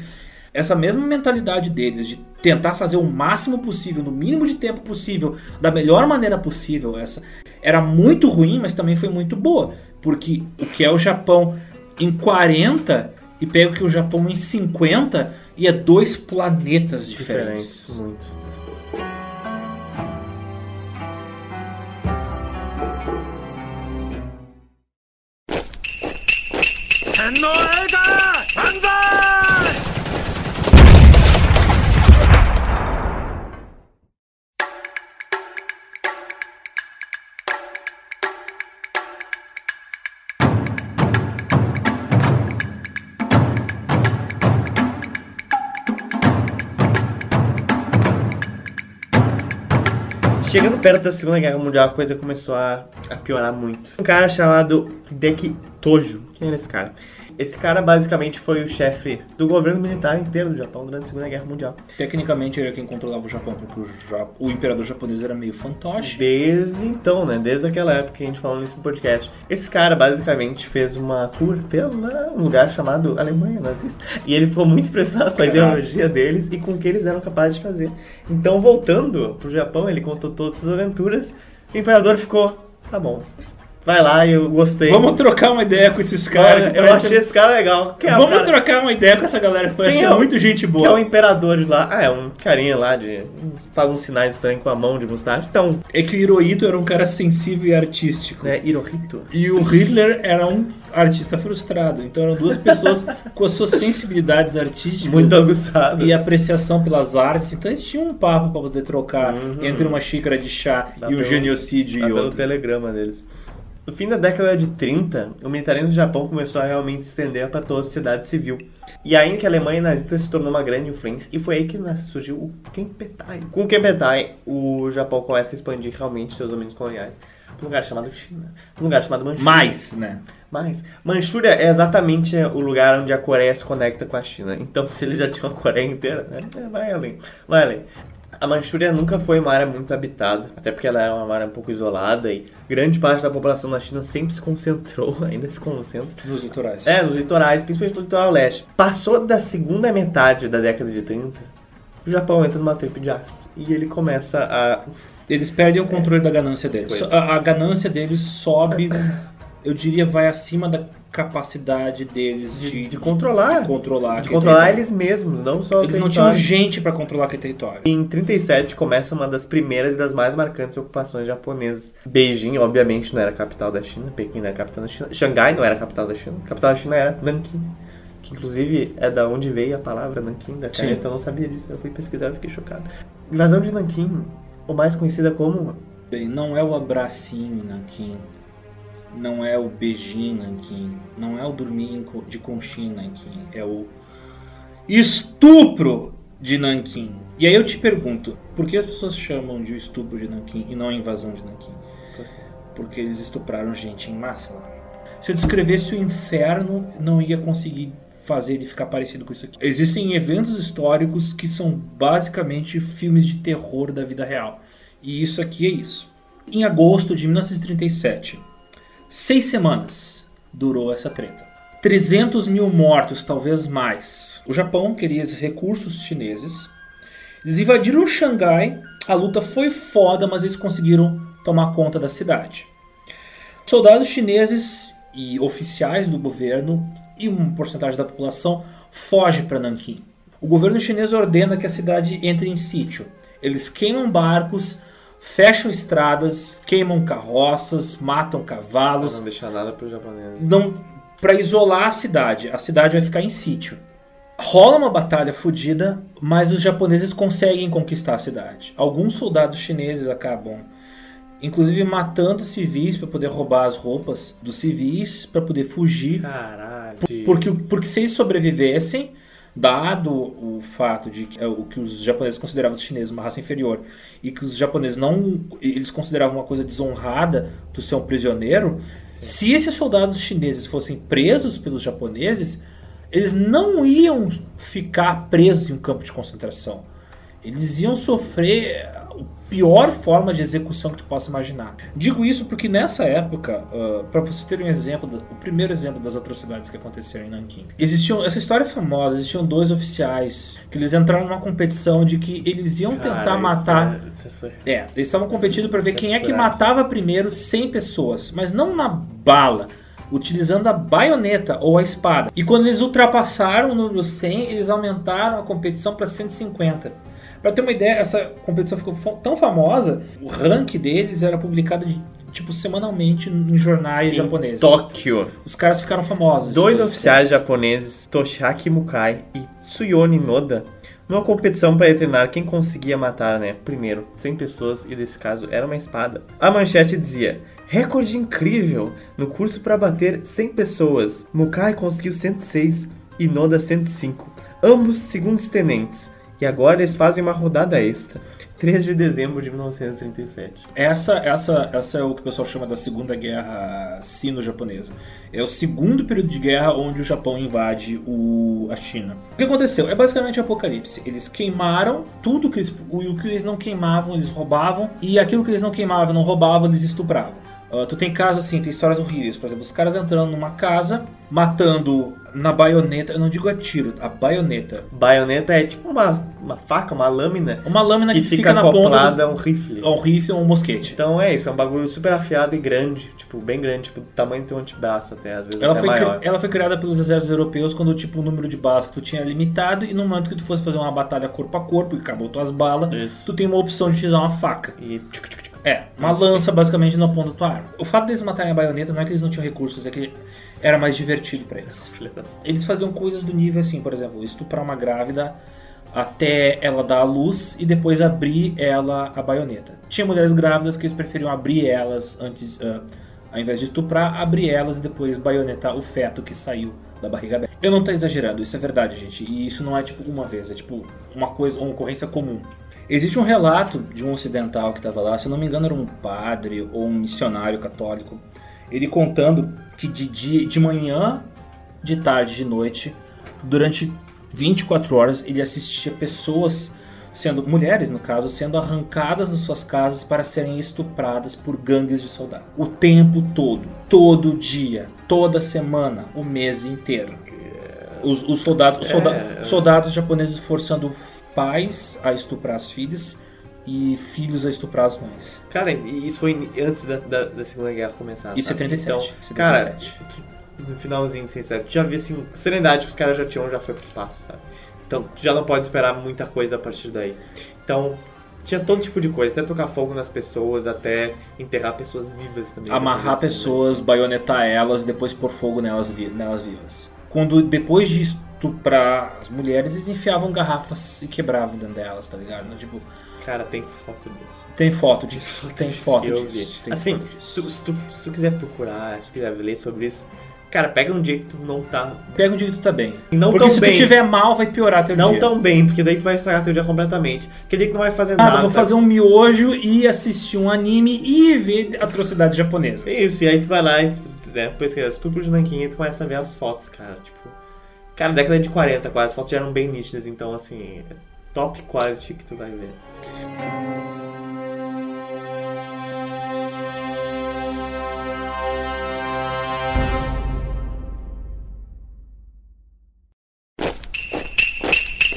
Essa mesma mentalidade deles de tentar fazer o máximo possível, no mínimo de tempo possível, da melhor maneira possível, essa era muito ruim, mas também foi muito boa. Porque o que é o Japão em 40 e pega o que é o Japão em 50 e é dois planetas diferentes. Diferentes, muito. Perto da Segunda Guerra Mundial, a coisa começou a, a piorar muito. Um cara chamado Hideki Tojo. Quem era esse cara? Esse cara basicamente foi o chefe do governo militar inteiro do Japão durante a Segunda Guerra Mundial. Tecnicamente ele é quem controlava o Japão, porque o, o imperador japonês era meio fantoche. Desde então, né? Desde aquela época que a gente falou nisso no podcast. Esse cara basicamente fez uma tour pelo né, um lugar chamado Alemanha nazista. E ele ficou muito impressionado com a ideologia deles e com o que eles eram capazes de fazer. Então, voltando pro Japão, ele contou todas as aventuras. O imperador ficou, tá bom. Vai lá, eu gostei. Vamos trocar uma ideia com esses Cara, caras. eu achei esse cara legal. Quem é Vamos cara? trocar uma ideia com essa galera que parece é o- muito gente Que é o boa. imperador de lá. Ah, é um carinha lá de. faz uns sinais estranhos com a mão de mostarda. Então, É que o Hirohito era um cara sensível e artístico. né, Hirohito. E o Hitler era um artista frustrado. Então eram duas pessoas com as suas sensibilidades artísticas Muito aguçado. e apreciação pelas artes. Então eles tinham um papo para poder trocar Uhum. entre uma xícara de chá Dá e um pelo- genocídio e pelo outro. telegrama deles. No fim da década de 30, o militarismo do Japão começou a realmente se estender para toda a sociedade civil. E aí que a Alemanha nazista se tornou uma grande influência, e foi aí que surgiu o Kempetai. Com o Kempetai, o Japão começa a expandir realmente seus domínios coloniais para um lugar chamado China, um lugar chamado Manchúria. Mais, né? Mas Manchúria é exatamente o lugar onde a Coreia se conecta com a China. Então, se eles já tinham a Coreia inteira, né? vai além. Vai além. A Manchúria nunca foi uma área muito habitada, até porque ela era uma área um pouco isolada e grande parte da população da China sempre se concentrou, ainda se concentra, Nos litorais. é, nos litorais, principalmente no litoral leste. Passou da segunda metade da década de 30, o Japão entra numa trip de ácido e ele começa a Eles perdem o controle da ganância deles. Pois. So- A, a ganância deles sobe, eu diria, vai acima da capacidade deles de, de, de controlar, de controlar. de controlar eles mesmos, não só Eles não tinham gente para controlar aquele território. Em 37 começa uma das primeiras e das mais marcantes ocupações japonesas. Beijing, obviamente, não era a capital da China, Pequim não era capital da China, Xangai não era a capital da China, a capital da China era Nanquim, que inclusive é da onde veio a palavra Nanquim da Sim. caneta, eu não sabia disso, eu fui pesquisar e fiquei chocado. Invasão de Nanquim, ou mais conhecida como Bem, não é o abracinho Nanquim, não é o beijinho Nanquim, não é o dormir de conchinha Nanquim, é o estupro de Nanquim. E aí eu te pergunto, por que as pessoas chamam de estupro de Nanquim e não invasão de Nanquim? Porque eles estupraram gente em massa lá. Se eu descrevesse o inferno, não ia conseguir fazer ele ficar parecido com isso aqui. Existem eventos históricos que são basicamente filmes de terror da vida real. E isso aqui é isso. Em agosto de 1937, seis semanas durou essa treta. 300 mil mortos, talvez mais. O Japão queria esses recursos chineses. Eles invadiram Xangai. A luta foi foda, mas eles conseguiram tomar conta da cidade. Soldados chineses e oficiais do governo e uma porcentagem da população foge para Nanquim. O governo chinês ordena que a cidade entre em sítio. Eles queimam barcos, fecham estradas, queimam carroças, matam Pra cavalos, não deixar nada pro japonês. não para isolar a cidade. A cidade vai ficar em sítio. Rola uma batalha fodida, mas os japoneses conseguem conquistar a cidade. Alguns soldados chineses acabam inclusive matando civis para poder roubar as roupas dos civis para poder fugir, Caralho. porque porque se eles sobrevivessem, dado o fato de que é, o que os japoneses consideravam os chineses uma raça inferior e que os japoneses não eles consideravam uma coisa desonrada tu ser um prisioneiro, se esses soldados chineses fossem presos pelos japoneses, eles não iam ficar presos em um campo de concentração. Eles iam sofrer pior forma de execução que tu possa imaginar. Digo isso porque nessa época, para vocês terem um exemplo, do- o primeiro exemplo das atrocidades que aconteceram em Nanquim, existiam essa história é famosa. Existiam dois oficiais que eles entraram numa competição de que eles iam Cara, tentar matar é- é- é, eles estavam competindo para ver quem é que matava primeiro 100 pessoas, mas não na bala, utilizando a baioneta ou a espada. E quando eles ultrapassaram o número 100, eles aumentaram a competição para 150. Para ter uma ideia, essa competição ficou tão famosa, o rank deles era publicado de, tipo semanalmente em jornais em japoneses. Tóquio. Os caras ficaram famosos. Dois oficiais japoneses, Toshiaki Mukai e Tsuyoni Noda, numa competição para determinar quem conseguia matar, né, primeiro 100 pessoas e nesse caso era uma espada. A manchete dizia: Recorde incrível no curso para bater 100 pessoas. Mukai conseguiu 106 e Noda 105, ambos segundos tenentes. E agora eles fazem uma rodada extra. 3 de dezembro de 1937. Essa, essa, essa é o que o pessoal chama da Segunda Guerra Sino-Japonesa. É o segundo período de guerra onde o Japão invade o, a China. O que aconteceu? É basicamente o apocalipse. Eles queimaram tudo que eles, o que eles não queimavam, eles roubavam, e aquilo que eles não queimavam, não roubavam, eles estupravam. Uh, tu tem casos assim, tem histórias horríveis. Por exemplo, os caras entrando numa casa, matando na baioneta. Eu não digo a tiro, a baioneta. Baioneta é tipo uma, uma faca, uma lâmina. Uma lâmina que, que fica, fica na ponta. Do, a um rifle. A um rifle ou um mosquete. Então é isso, é um bagulho super afiado e grande. Tipo, bem grande, tipo, do tamanho do teu antebraço até, às vezes ela foi maior. Ela foi criada pelos exércitos europeus quando tipo, o número de balas que tu tinha era limitado e no momento que tu fosse fazer uma batalha corpo a corpo e acabou tuas balas, Isso. tu tem uma opção de utilizar uma faca. E tchuc, tchuc. É, uma lança basicamente ponta da tua arma. O fato deles matarem a baioneta não é que eles não tinham recursos, é que era mais divertido pra eles. Da- Eles faziam coisas do nível assim, por exemplo, estuprar uma grávida até ela dar a luz e depois abrir ela a baioneta. Tinha mulheres grávidas que eles preferiam abrir elas antes, ah, ao invés de estuprar, abrir elas e depois baionetar o feto que saiu da barriga aberta. Eu não tô exagerando, isso é verdade, gente. E isso não é tipo uma vez, é tipo uma coisa, uma ocorrência comum. Existe um relato de um ocidental que estava lá, se não me engano era um padre ou um missionário católico, ele contando que de dia, de manhã, de tarde, de noite, durante 24 horas ele assistia pessoas sendo mulheres no caso sendo arrancadas das suas casas para serem estupradas por gangues de soldados o tempo todo todo dia toda semana o mês inteiro os, os soldados os solda- É. soldados japoneses forçando pais a estuprar as filhas e filhos a estuprar as mães Cara, e isso foi antes da, da, da Segunda Guerra começar. Isso é sabe? 37, Então, 77. cara, no finalzinho de 37, tu já via assim, serenidade que os caras já tinham, já foi pro espaço, sabe? Então, tu já não pode esperar muita coisa a partir daí. Então, tinha todo tipo de coisa, até tocar fogo nas pessoas, até enterrar pessoas vivas também. amarrar assim, pessoas, baionetar elas depois pôr fogo nelas, nelas vivas. Quando depois de estuprar as mulheres, eles enfiavam garrafas e quebravam dentro delas, tá ligado? Tipo, né? Cara, tem foto disso. tem foto disso, tem foto disso. tem Assim, foto disso. se, tu, se tu quiser procurar, se tu quiser ler sobre isso, cara, pega um dia que tu não tá. Pega um dia que tu tá bem. Não Porque se bem. tu tiver mal, vai piorar teu Não dia. tão bem, porque daí tu vai estragar teu dia completamente. Aquele dia que não vai fazer Nada, nada. vou fazer um miojo e assistir um anime e ver atrocidades japonesas. É Isso, e aí tu vai lá e né, pesquisa estupro de Nanquim e tu começa a ver as fotos, cara. Tipo. Cara, década de 40 quase, as fotos já eram bem nítidas, então assim, é top quality que tu vai ver.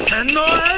Eu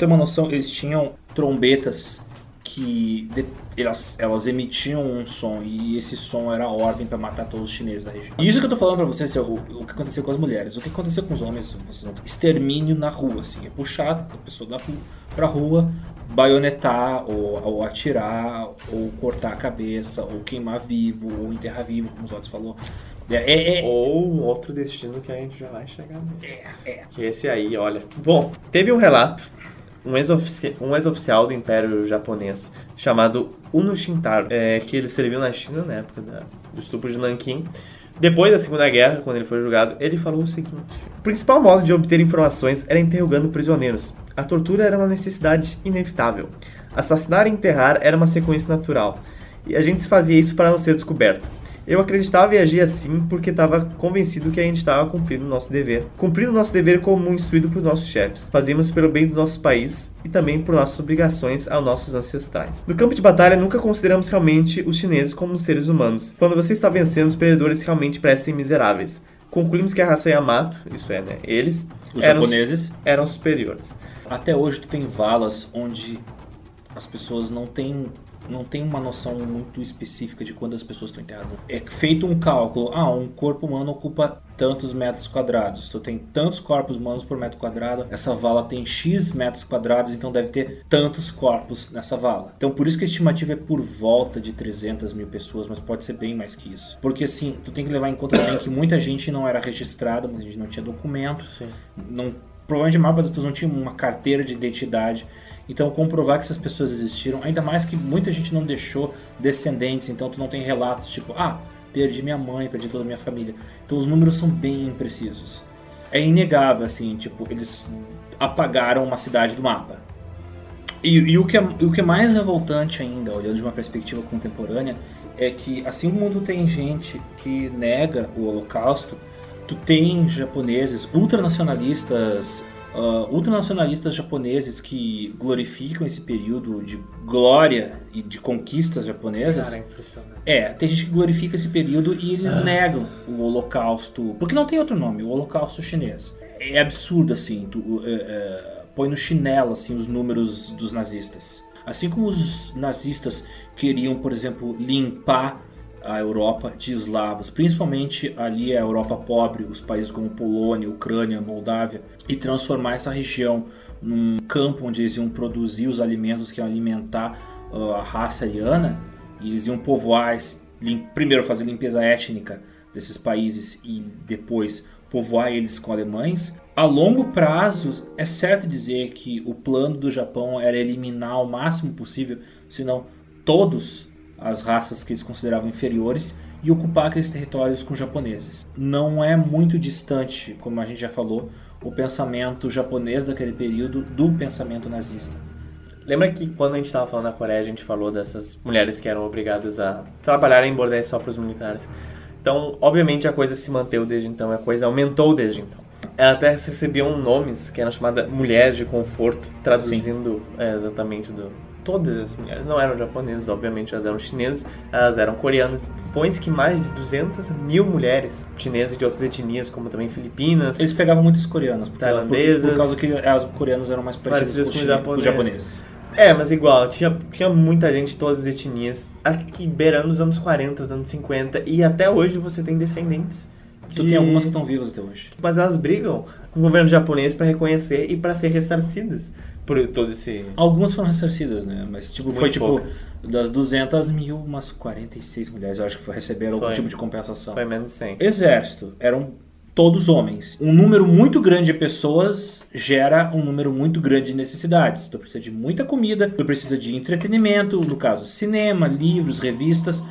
ter uma noção, eles tinham trombetas que de- elas, elas emitiam um som e esse som era a ordem pra matar todos os chineses da região. E isso que eu tô falando pra vocês é o, o que aconteceu com as mulheres. O que aconteceu com os homens, vocês não... extermínio na rua, assim, é puxar a pessoa da pra rua, baionetar ou, ou atirar ou cortar a cabeça ou queimar vivo ou enterrar vivo, como os outros falou. É, é, é- Ou outro destino que a gente já vai chegar é, é. Que esse aí, olha. Bom, teve um relato, um ex-ofici- ex-oficial do Império Japonês, chamado Uno Shintaro, é, que ele serviu na China na época da- do estupro de Nanquim. Depois da Segunda Guerra, quando ele foi julgado, ele falou o seguinte: O principal modo de obter informações era interrogando prisioneiros. A tortura era uma necessidade inevitável. Assassinar e enterrar era uma sequência natural. E a gente fazia isso para não ser descoberto. Eu acreditava e agia assim porque estava convencido que a gente estava cumprindo o nosso dever. Cumprindo o nosso dever como instruído por nossos chefes. Fazíamos pelo bem do nosso país e também por nossas obrigações aos nossos ancestrais. No campo de batalha, nunca consideramos realmente os chineses como seres humanos. Quando você está vencendo, os perdedores realmente parecem miseráveis. Concluímos que a raça Yamato, isso é, né, eles, Os eram, japoneses. eram superiores. Até hoje tu tem valas onde as pessoas não têm não tem uma noção muito específica de quantas pessoas estão enterradas. É feito um cálculo. Ah, um corpo humano ocupa tantos metros quadrados. Tu tem tantos corpos humanos por metro quadrado. Essa vala tem X metros quadrados, então deve ter tantos corpos nessa vala. Então por isso que a estimativa é por volta de 300 mil pessoas, mas pode ser bem mais que isso. Porque assim, tu tem que levar em conta também que muita gente não era registrada, muita gente não tinha documento. Sim. Não, provavelmente a maior parte das pessoas não tinha uma carteira de identidade. Então, comprovar que essas pessoas existiram, ainda mais que muita gente não deixou descendentes, então tu não tem relatos tipo, ah, perdi minha mãe, perdi toda a minha família. Então, os números são bem imprecisos. É inegável, assim, tipo, eles apagaram uma cidade do mapa. E, e o, que é, o que é mais revoltante ainda, olhando de uma perspectiva contemporânea, é que assim como tu tem gente que nega o Holocausto, tu tem japoneses ultranacionalistas uh, ultranacionalistas japoneses que glorificam esse período de glória e de conquistas japonesas. Cara, é impressionante. É, tem gente que glorifica esse período e eles negam o Holocausto, porque não tem outro nome, o Holocausto chinês. É absurdo assim, tu, é, é, põe no chinelo assim os números dos nazistas. Assim como os nazistas queriam, por exemplo, limpar a Europa de eslavos, principalmente ali a Europa pobre, os países como Polônia, Ucrânia, Moldávia, e transformar essa região num campo onde eles iam produzir os alimentos que iam alimentar uh, a raça ariana, e eles iam povoar, primeiro fazer limpeza étnica desses países e depois povoar eles com alemães. A longo prazo, é certo dizer que o plano do Japão era eliminar o máximo possível, se não todos as raças que eles consideravam inferiores e ocupar aqueles territórios com japoneses. Não é muito distante, como a gente já falou, o pensamento japonês daquele período do pensamento nazista. Lembra que quando a gente estava falando na Coreia, a gente falou dessas mulheres que eram obrigadas a trabalhar em bordéis só para os militares. Então, obviamente, a coisa se manteve desde então, a coisa aumentou desde então. Elas até recebiam nomes que eram chamadas mulheres de conforto, traduzindo é, exatamente do, todas as mulheres não eram japonesas, obviamente elas eram chinesas, elas eram coreanas. Põe-se que mais de 200 mil mulheres chinesas de outras etnias, como também filipinas. Eles pegavam muitas coreanas, porque, Tailandesas. Por, por causa que as coreanas eram mais parecidas, com, os os japoneses. É, mas igual, tinha, tinha muita gente de todas as etnias, aqui beirando os anos 40, os anos 50, e até hoje você tem descendentes. Tu de- tem algumas que estão vivas até hoje. Mas elas brigam com o governo japonês para reconhecer e para ser ressarcidas por todo esse. Algumas foram ressarcidas, né? Mas tipo, foi Muito tipo, poucas. das 200 mil, umas 46 mulheres, eu acho que foi, receberam algum Foi. tipo de compensação. Foi menos 100. Exército, eram todos homens. Um número muito grande de pessoas gera um número muito grande de necessidades. Tu precisa de muita comida, tu precisa de entretenimento, no caso, cinema, livros, revistas.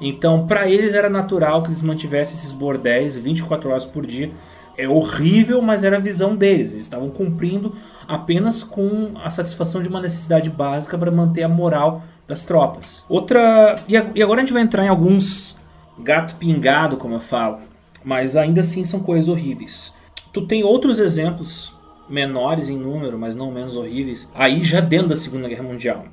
Então, para eles era natural que eles mantivessem esses bordéis 24 horas por dia. É horrível, mas era a visão deles. Eles estavam cumprindo apenas com a satisfação de uma necessidade básica para manter a moral das tropas. Outra. E ag- agora a gente vai entrar em alguns gato pingado, como eu falo, mas ainda assim são coisas horríveis. Tu tem outros exemplos menores em número, mas não menos horríveis, aí já dentro da Segunda Guerra Mundial.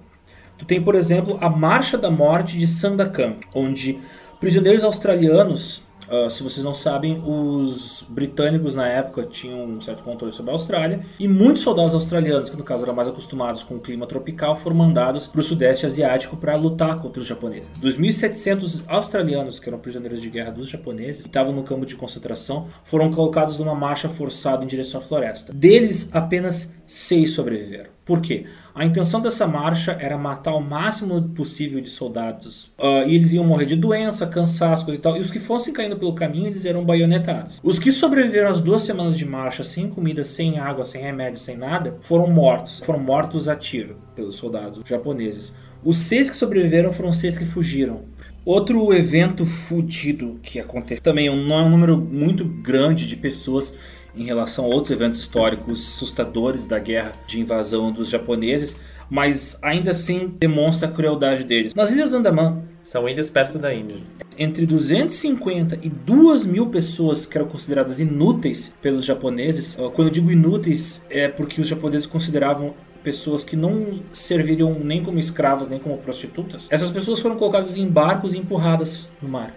Tu tem, por exemplo, a Marcha da Morte de Sandakan, onde prisioneiros australianos, ah, se vocês não sabem, os britânicos na época tinham um certo controle sobre a Austrália, e muitos soldados australianos, que no caso eram mais acostumados com o clima tropical, foram mandados para o Sudeste Asiático para lutar contra os japoneses. Dos 1.700 australianos que eram prisioneiros de guerra dos japoneses, que estavam no campo de concentração, foram colocados numa marcha forçada em direção à floresta. Deles, apenas seis sobreviveram. Por quê? A intenção dessa marcha era matar o máximo possível de soldados. Ah, e eles iam morrer de doença, cansaço, coisa e tal. E os que fossem caindo pelo caminho, eles eram baionetados. Os que sobreviveram às duas semanas de marcha, sem comida, sem água, sem remédio, sem nada, foram mortos. Foram mortos a tiro pelos soldados japoneses. Os seis que sobreviveram foram seis que fugiram. Outro evento fudido que aconteceu também é um número muito grande de pessoas em relação a outros eventos históricos assustadores da guerra de invasão dos japoneses, mas ainda assim demonstra a crueldade deles. Nas Ilhas Andaman, São ilhas perto da Índia. Entre 250 e 2 mil pessoas que eram consideradas inúteis pelos japoneses. Uh, Quando eu digo inúteis, é porque os japoneses consideravam pessoas que não serviriam nem como escravas nem como prostitutas. Essas pessoas foram colocadas em barcos e empurradas no mar.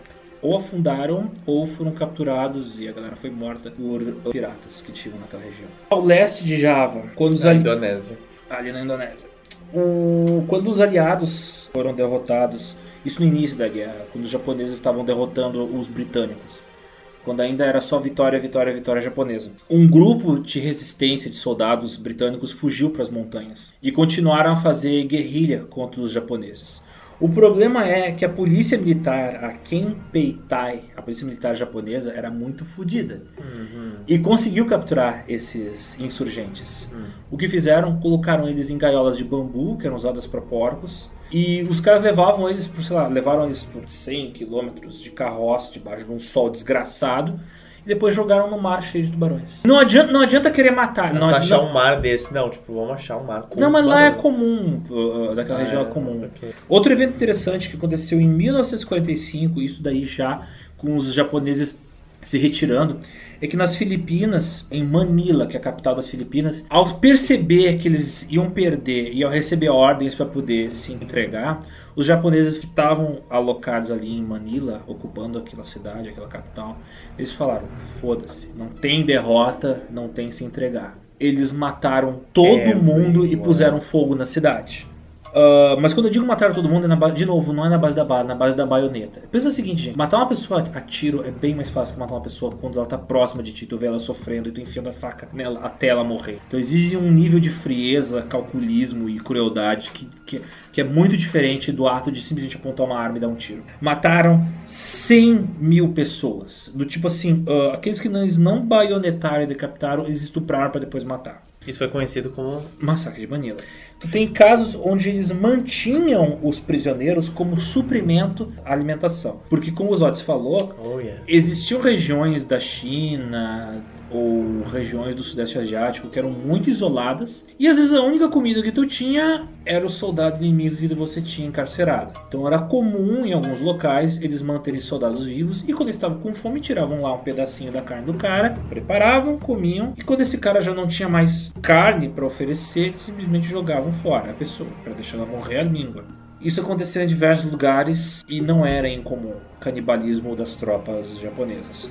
Ou afundaram ou foram capturados e a galera foi morta por piratas que tinham naquela região. Ao leste de Java, quando os Na ali- Indonésia. ali na Indonésia. O- quando os aliados foram derrotados, isso no início da guerra, quando os japoneses estavam derrotando os britânicos, quando ainda era só vitória, vitória, vitória japonesa. Um grupo de resistência de soldados britânicos fugiu para as montanhas e continuaram a fazer guerrilha contra os japoneses. O problema é que a polícia militar, a Kenpeitai, a polícia militar japonesa, era muito fodida. E conseguiu capturar esses insurgentes. O que fizeram? Colocaram eles em gaiolas de bambu, que eram usadas para porcos, e os caras levavam eles por, sei lá, levaram eles por 100 quilômetros de carroça debaixo de um sol desgraçado e depois jogaram no mar cheio de tubarões. Não adianta, não adianta querer matar. Não, Não, não, achar um mar desse. Não, tipo, vamos achar um mar com não, mas lá é comum, uh, daquela Ah, região é é, comum. ok. Outro evento interessante que aconteceu em 1945, isso daí já com os japoneses se retirando, é que nas Filipinas, em Manila, que é a capital das Filipinas, ao perceber que eles iam perder e ao receber ordens para poder se entregar, os japoneses que estavam alocados ali em Manila, ocupando aquela cidade, aquela capital, eles falaram: foda-se, não tem derrota, não tem se entregar. Eles mataram todo mundo e puseram fogo na cidade. Ah, mas quando eu digo matar todo mundo, é na de novo, não é na base da bala, é na base da baioneta. Pensa o seguinte, gente: matar uma pessoa a tiro é bem mais fácil que matar uma pessoa quando ela tá próxima de ti, tu vê ela sofrendo e tu enfiando a faca nela até ela morrer. Então exige um nível de frieza, calculismo e crueldade que, que, que é muito diferente do ato de simplesmente apontar uma arma e dar um tiro. Mataram 100 mil pessoas. Do tipo assim, ah, aqueles que não, eles não baionetaram e decapitaram, eles estupraram para depois matar. Isso foi conhecido como Massacre de Manila. Tu tem casos onde eles mantinham os prisioneiros como suprimento à alimentação. Porque, como o Zotes falou, Oh, yeah. existiam regiões da China ou regiões do Sudeste Asiático que eram muito isoladas e às vezes a única comida que tu tinha era o soldado inimigo que você tinha encarcerado. Então era comum em alguns locais eles manterem soldados vivos e quando eles estavam com fome tiravam lá um pedacinho da carne do cara, preparavam, comiam e quando esse cara já não tinha mais carne para oferecer, eles simplesmente jogavam fora a pessoa para deixar ela morrer a língua. Isso aconteceu em diversos lugares e não era incomum canibalismo das tropas japonesas.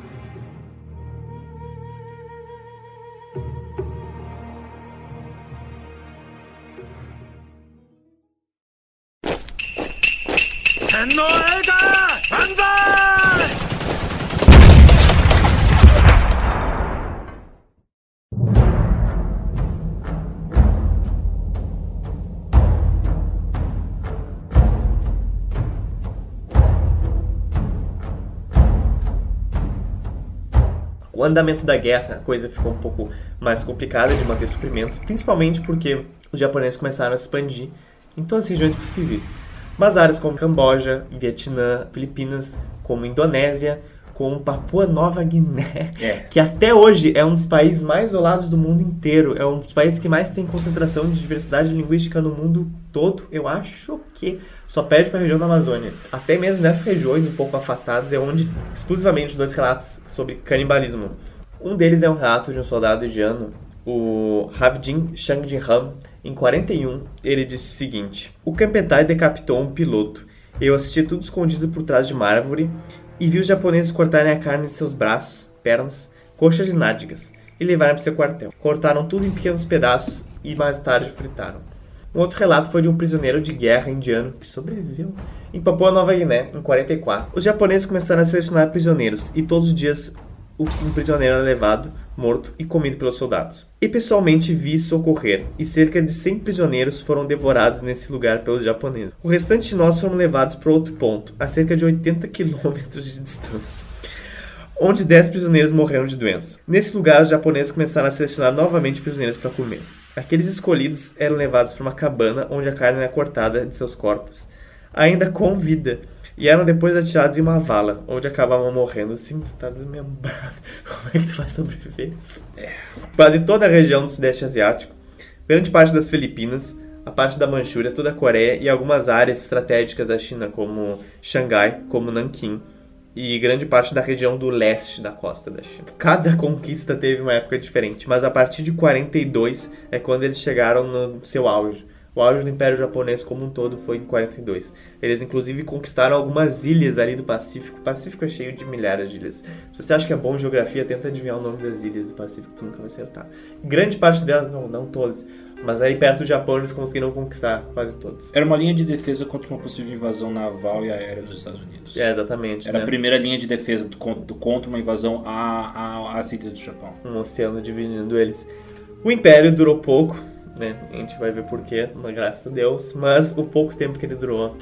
Andamento da guerra, a coisa ficou um pouco mais complicada de manter suprimentos, principalmente porque os japoneses começaram a se expandir em todas as regiões possíveis. Mas áreas como Camboja, Vietnã, Filipinas, como Indonésia, como Papua Nova Guiné, É. que até hoje é um dos países mais isolados do mundo inteiro, é um dos países que mais tem concentração de diversidade linguística no mundo todo. Eu acho que só perde para a região da Amazônia. Até mesmo nessas regiões um pouco afastadas é onde exclusivamente dois relatos sobre canibalismo. Um deles é um relato de um soldado indiano, o Havjin Shangjinram, em 41, ele disse o seguinte: O Kampetai decapitou um piloto. Eu assisti tudo escondido por trás de uma árvore e vi os japoneses cortarem a carne de seus braços, pernas, coxas e nádegas e levarem para seu quartel. Cortaram tudo em pequenos pedaços e mais tarde fritaram. Um outro relato foi de um prisioneiro de guerra indiano que sobreviveu em Papua Nova Guiné, em 44. Os japoneses começaram a selecionar prisioneiros e todos os dias um prisioneiro era levado, morto e comido pelos soldados. E pessoalmente vi isso ocorrer, e cerca de 100 prisioneiros foram devorados nesse lugar pelos japoneses. O restante de nós foram levados para outro ponto, a cerca de 80 quilômetros de distância onde 10 prisioneiros morreram de doença. Nesse lugar, os japoneses começaram a selecionar novamente prisioneiros para comer. Aqueles escolhidos eram levados para uma cabana onde a carne era cortada de seus corpos, ainda com vida, e eram depois atirados em uma vala, onde acabavam morrendo. Assim, tu tá desmembrado. Como é que tu vai sobreviver isso? Quase toda a região do Sudeste Asiático, grande parte das Filipinas, a parte da Manchúria, toda a Coreia e algumas áreas estratégicas da China, como Xangai, como Nanquim e grande parte da região do leste da costa da China. Cada conquista teve uma época diferente, mas a partir de 42 é quando eles chegaram no seu auge. O auge do Império Japonês como um todo foi em 42. Eles inclusive conquistaram algumas ilhas ali do Pacífico. O Pacífico é cheio de milhares de ilhas. Se você acha que é bom geografia, tenta adivinhar o nome das ilhas do Pacífico, tu nunca vai acertar. Grande parte delas, não, não todas. Mas aí perto do Japão eles conseguiram conquistar quase todas. Era uma linha de defesa contra uma possível invasão naval e aérea dos Estados Unidos. É, exatamente. Era né? a primeira linha de defesa do, do, contra uma invasão às ilhas do Japão. Um oceano dividindo eles. O Império durou pouco, né? A gente vai ver porquê, graças a Deus. Mas o pouco tempo que ele durou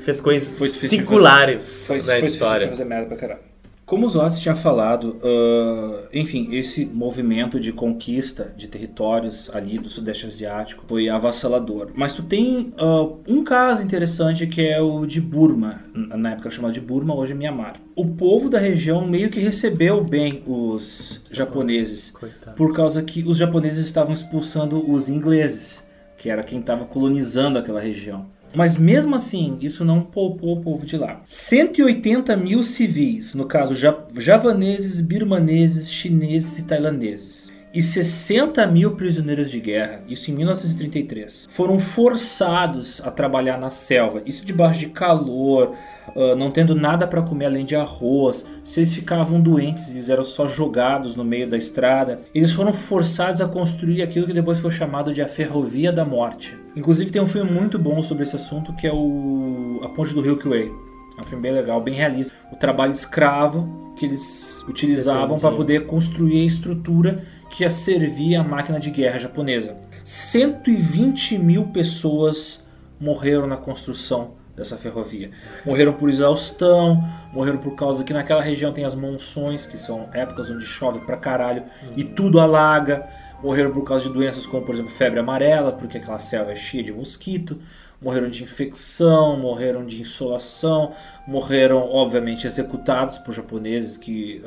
fez coisas singulares Foi, na foi história. fazer merda pra caralho. Como os Otis tinha falado, ah, enfim, esse movimento de conquista de territórios ali do Sudeste Asiático foi avassalador. Mas tu tem ah, um caso interessante que é o de Burma, na época chamado de Burma, hoje é Myanmar. O povo da região meio que recebeu bem os japoneses, Coitados. por causa que os japoneses estavam expulsando os ingleses, que era quem estava colonizando aquela região. Mas mesmo assim, isso não poupou o povo de lá. 180 mil civis, no caso ja- javaneses, birmaneses, chineses e tailandeses. E 60 mil prisioneiros de guerra, isso em 1933, foram forçados a trabalhar na selva. Isso debaixo de calor, ah, não tendo nada para comer além de arroz. Se eles ficavam doentes, eles eram só jogados no meio da estrada. Eles foram forçados a construir aquilo que depois foi chamado de a Ferrovia da Morte. Inclusive tem um filme muito bom sobre esse assunto que é o A Ponte do Rio Quay. É um filme bem legal, bem realista. O trabalho escravo que eles utilizavam para poder construir a estrutura que ia servir a máquina de guerra japonesa. 120 mil pessoas morreram na construção dessa ferrovia. Morreram por exaustão, morreram por causa que naquela região tem as monções, que são épocas onde chove pra caralho e tudo alaga. Morreram por causa de doenças como, por exemplo, febre amarela, porque aquela selva é cheia de mosquito. Morreram de infecção, morreram de insolação, morreram, obviamente, executados por japoneses que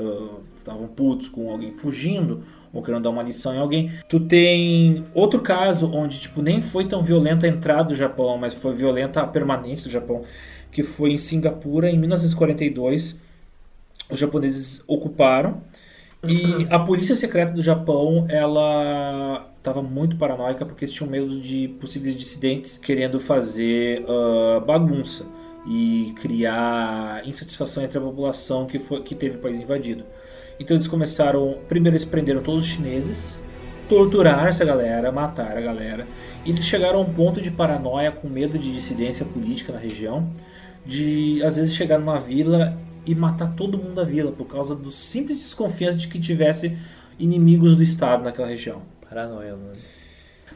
estavam putos com alguém fugindo ou querendo dar uma lição em alguém. Tu tem outro caso onde tipo nem foi tão violenta a entrada do Japão, mas foi violenta a permanência do Japão, que foi em Singapura em 1942. Os japoneses ocuparam e a polícia secreta do Japão, ela estava muito paranoica porque eles tinham medo de possíveis dissidentes querendo fazer ah, bagunça e criar insatisfação entre a população que, foi, que teve o país invadido. Então eles começaram. Primeiro eles prenderam todos os chineses, torturaram essa galera, mataram a galera. E eles chegaram a um ponto de paranoia com medo de dissidência política na região, de às vezes chegar numa vila e matar todo mundo da vila por causa do simples desconfiança de que tivesse inimigos do Estado naquela região. Paranoia, mano.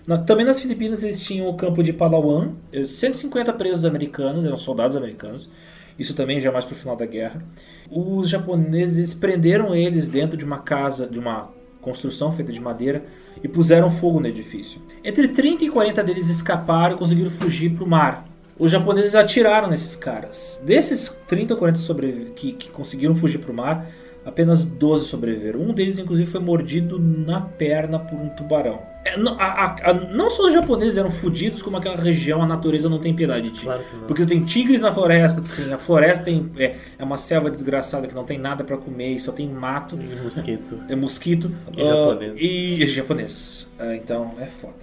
Na- também nas Filipinas eles tinham o campo de Palawan, eh, 150 presos americanos, eram soldados americanos. Isso também já mais pro final da guerra. Os japoneses prenderam eles dentro de uma casa, de uma construção feita de madeira e puseram fogo no edifício. Entre 30 e 40 deles escaparam e conseguiram fugir para o mar. Os japoneses atiraram nesses caras. Desses 30 ou 40 sobrevi- que, que conseguiram fugir para o mar, apenas 12 sobreviveram. Um deles, inclusive, foi mordido na perna por um tubarão. É, não, a- a- não só os japoneses eram fudidos, como aquela região, a natureza não tem piedade de. Claro. Porque tem tigres na floresta, tem, a floresta tem, é, é uma selva desgraçada que não tem nada para comer e só tem mato, E mosquito. é mosquito. E ah, japonês. E, e japonês. Ah, então é foda.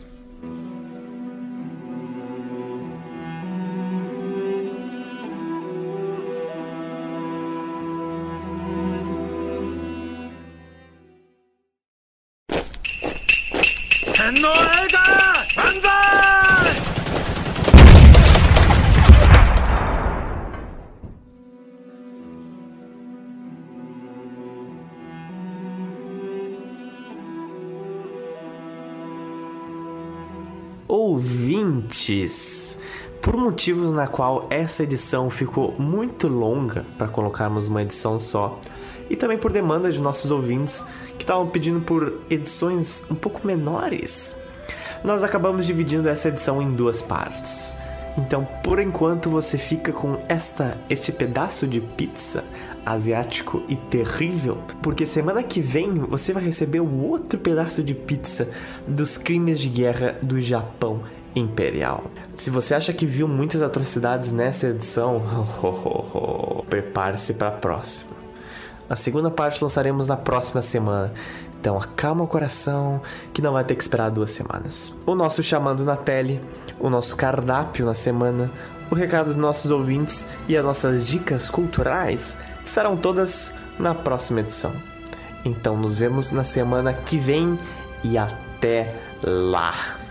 Ouvintes, por motivos na qual essa edição ficou muito longa para colocarmos uma edição só, e também por demanda de nossos ouvintes que estavam pedindo por edições um pouco menores, nós acabamos dividindo essa edição em duas partes. Então, por enquanto, você fica com esta este pedaço de pizza asiático e terrível, porque semana que vem você vai receber o outro pedaço de pizza dos crimes de guerra do Japão Imperial. Se você acha que viu muitas atrocidades nessa edição, prepare-se para a próxima. A segunda parte lançaremos na próxima semana. Então acalma o coração que não vai ter que esperar duas semanas. O nosso chamando na tele, o nosso cardápio na semana, o recado dos nossos ouvintes e as nossas dicas culturais estarão todas na próxima edição. Então nos vemos na semana que vem e até lá!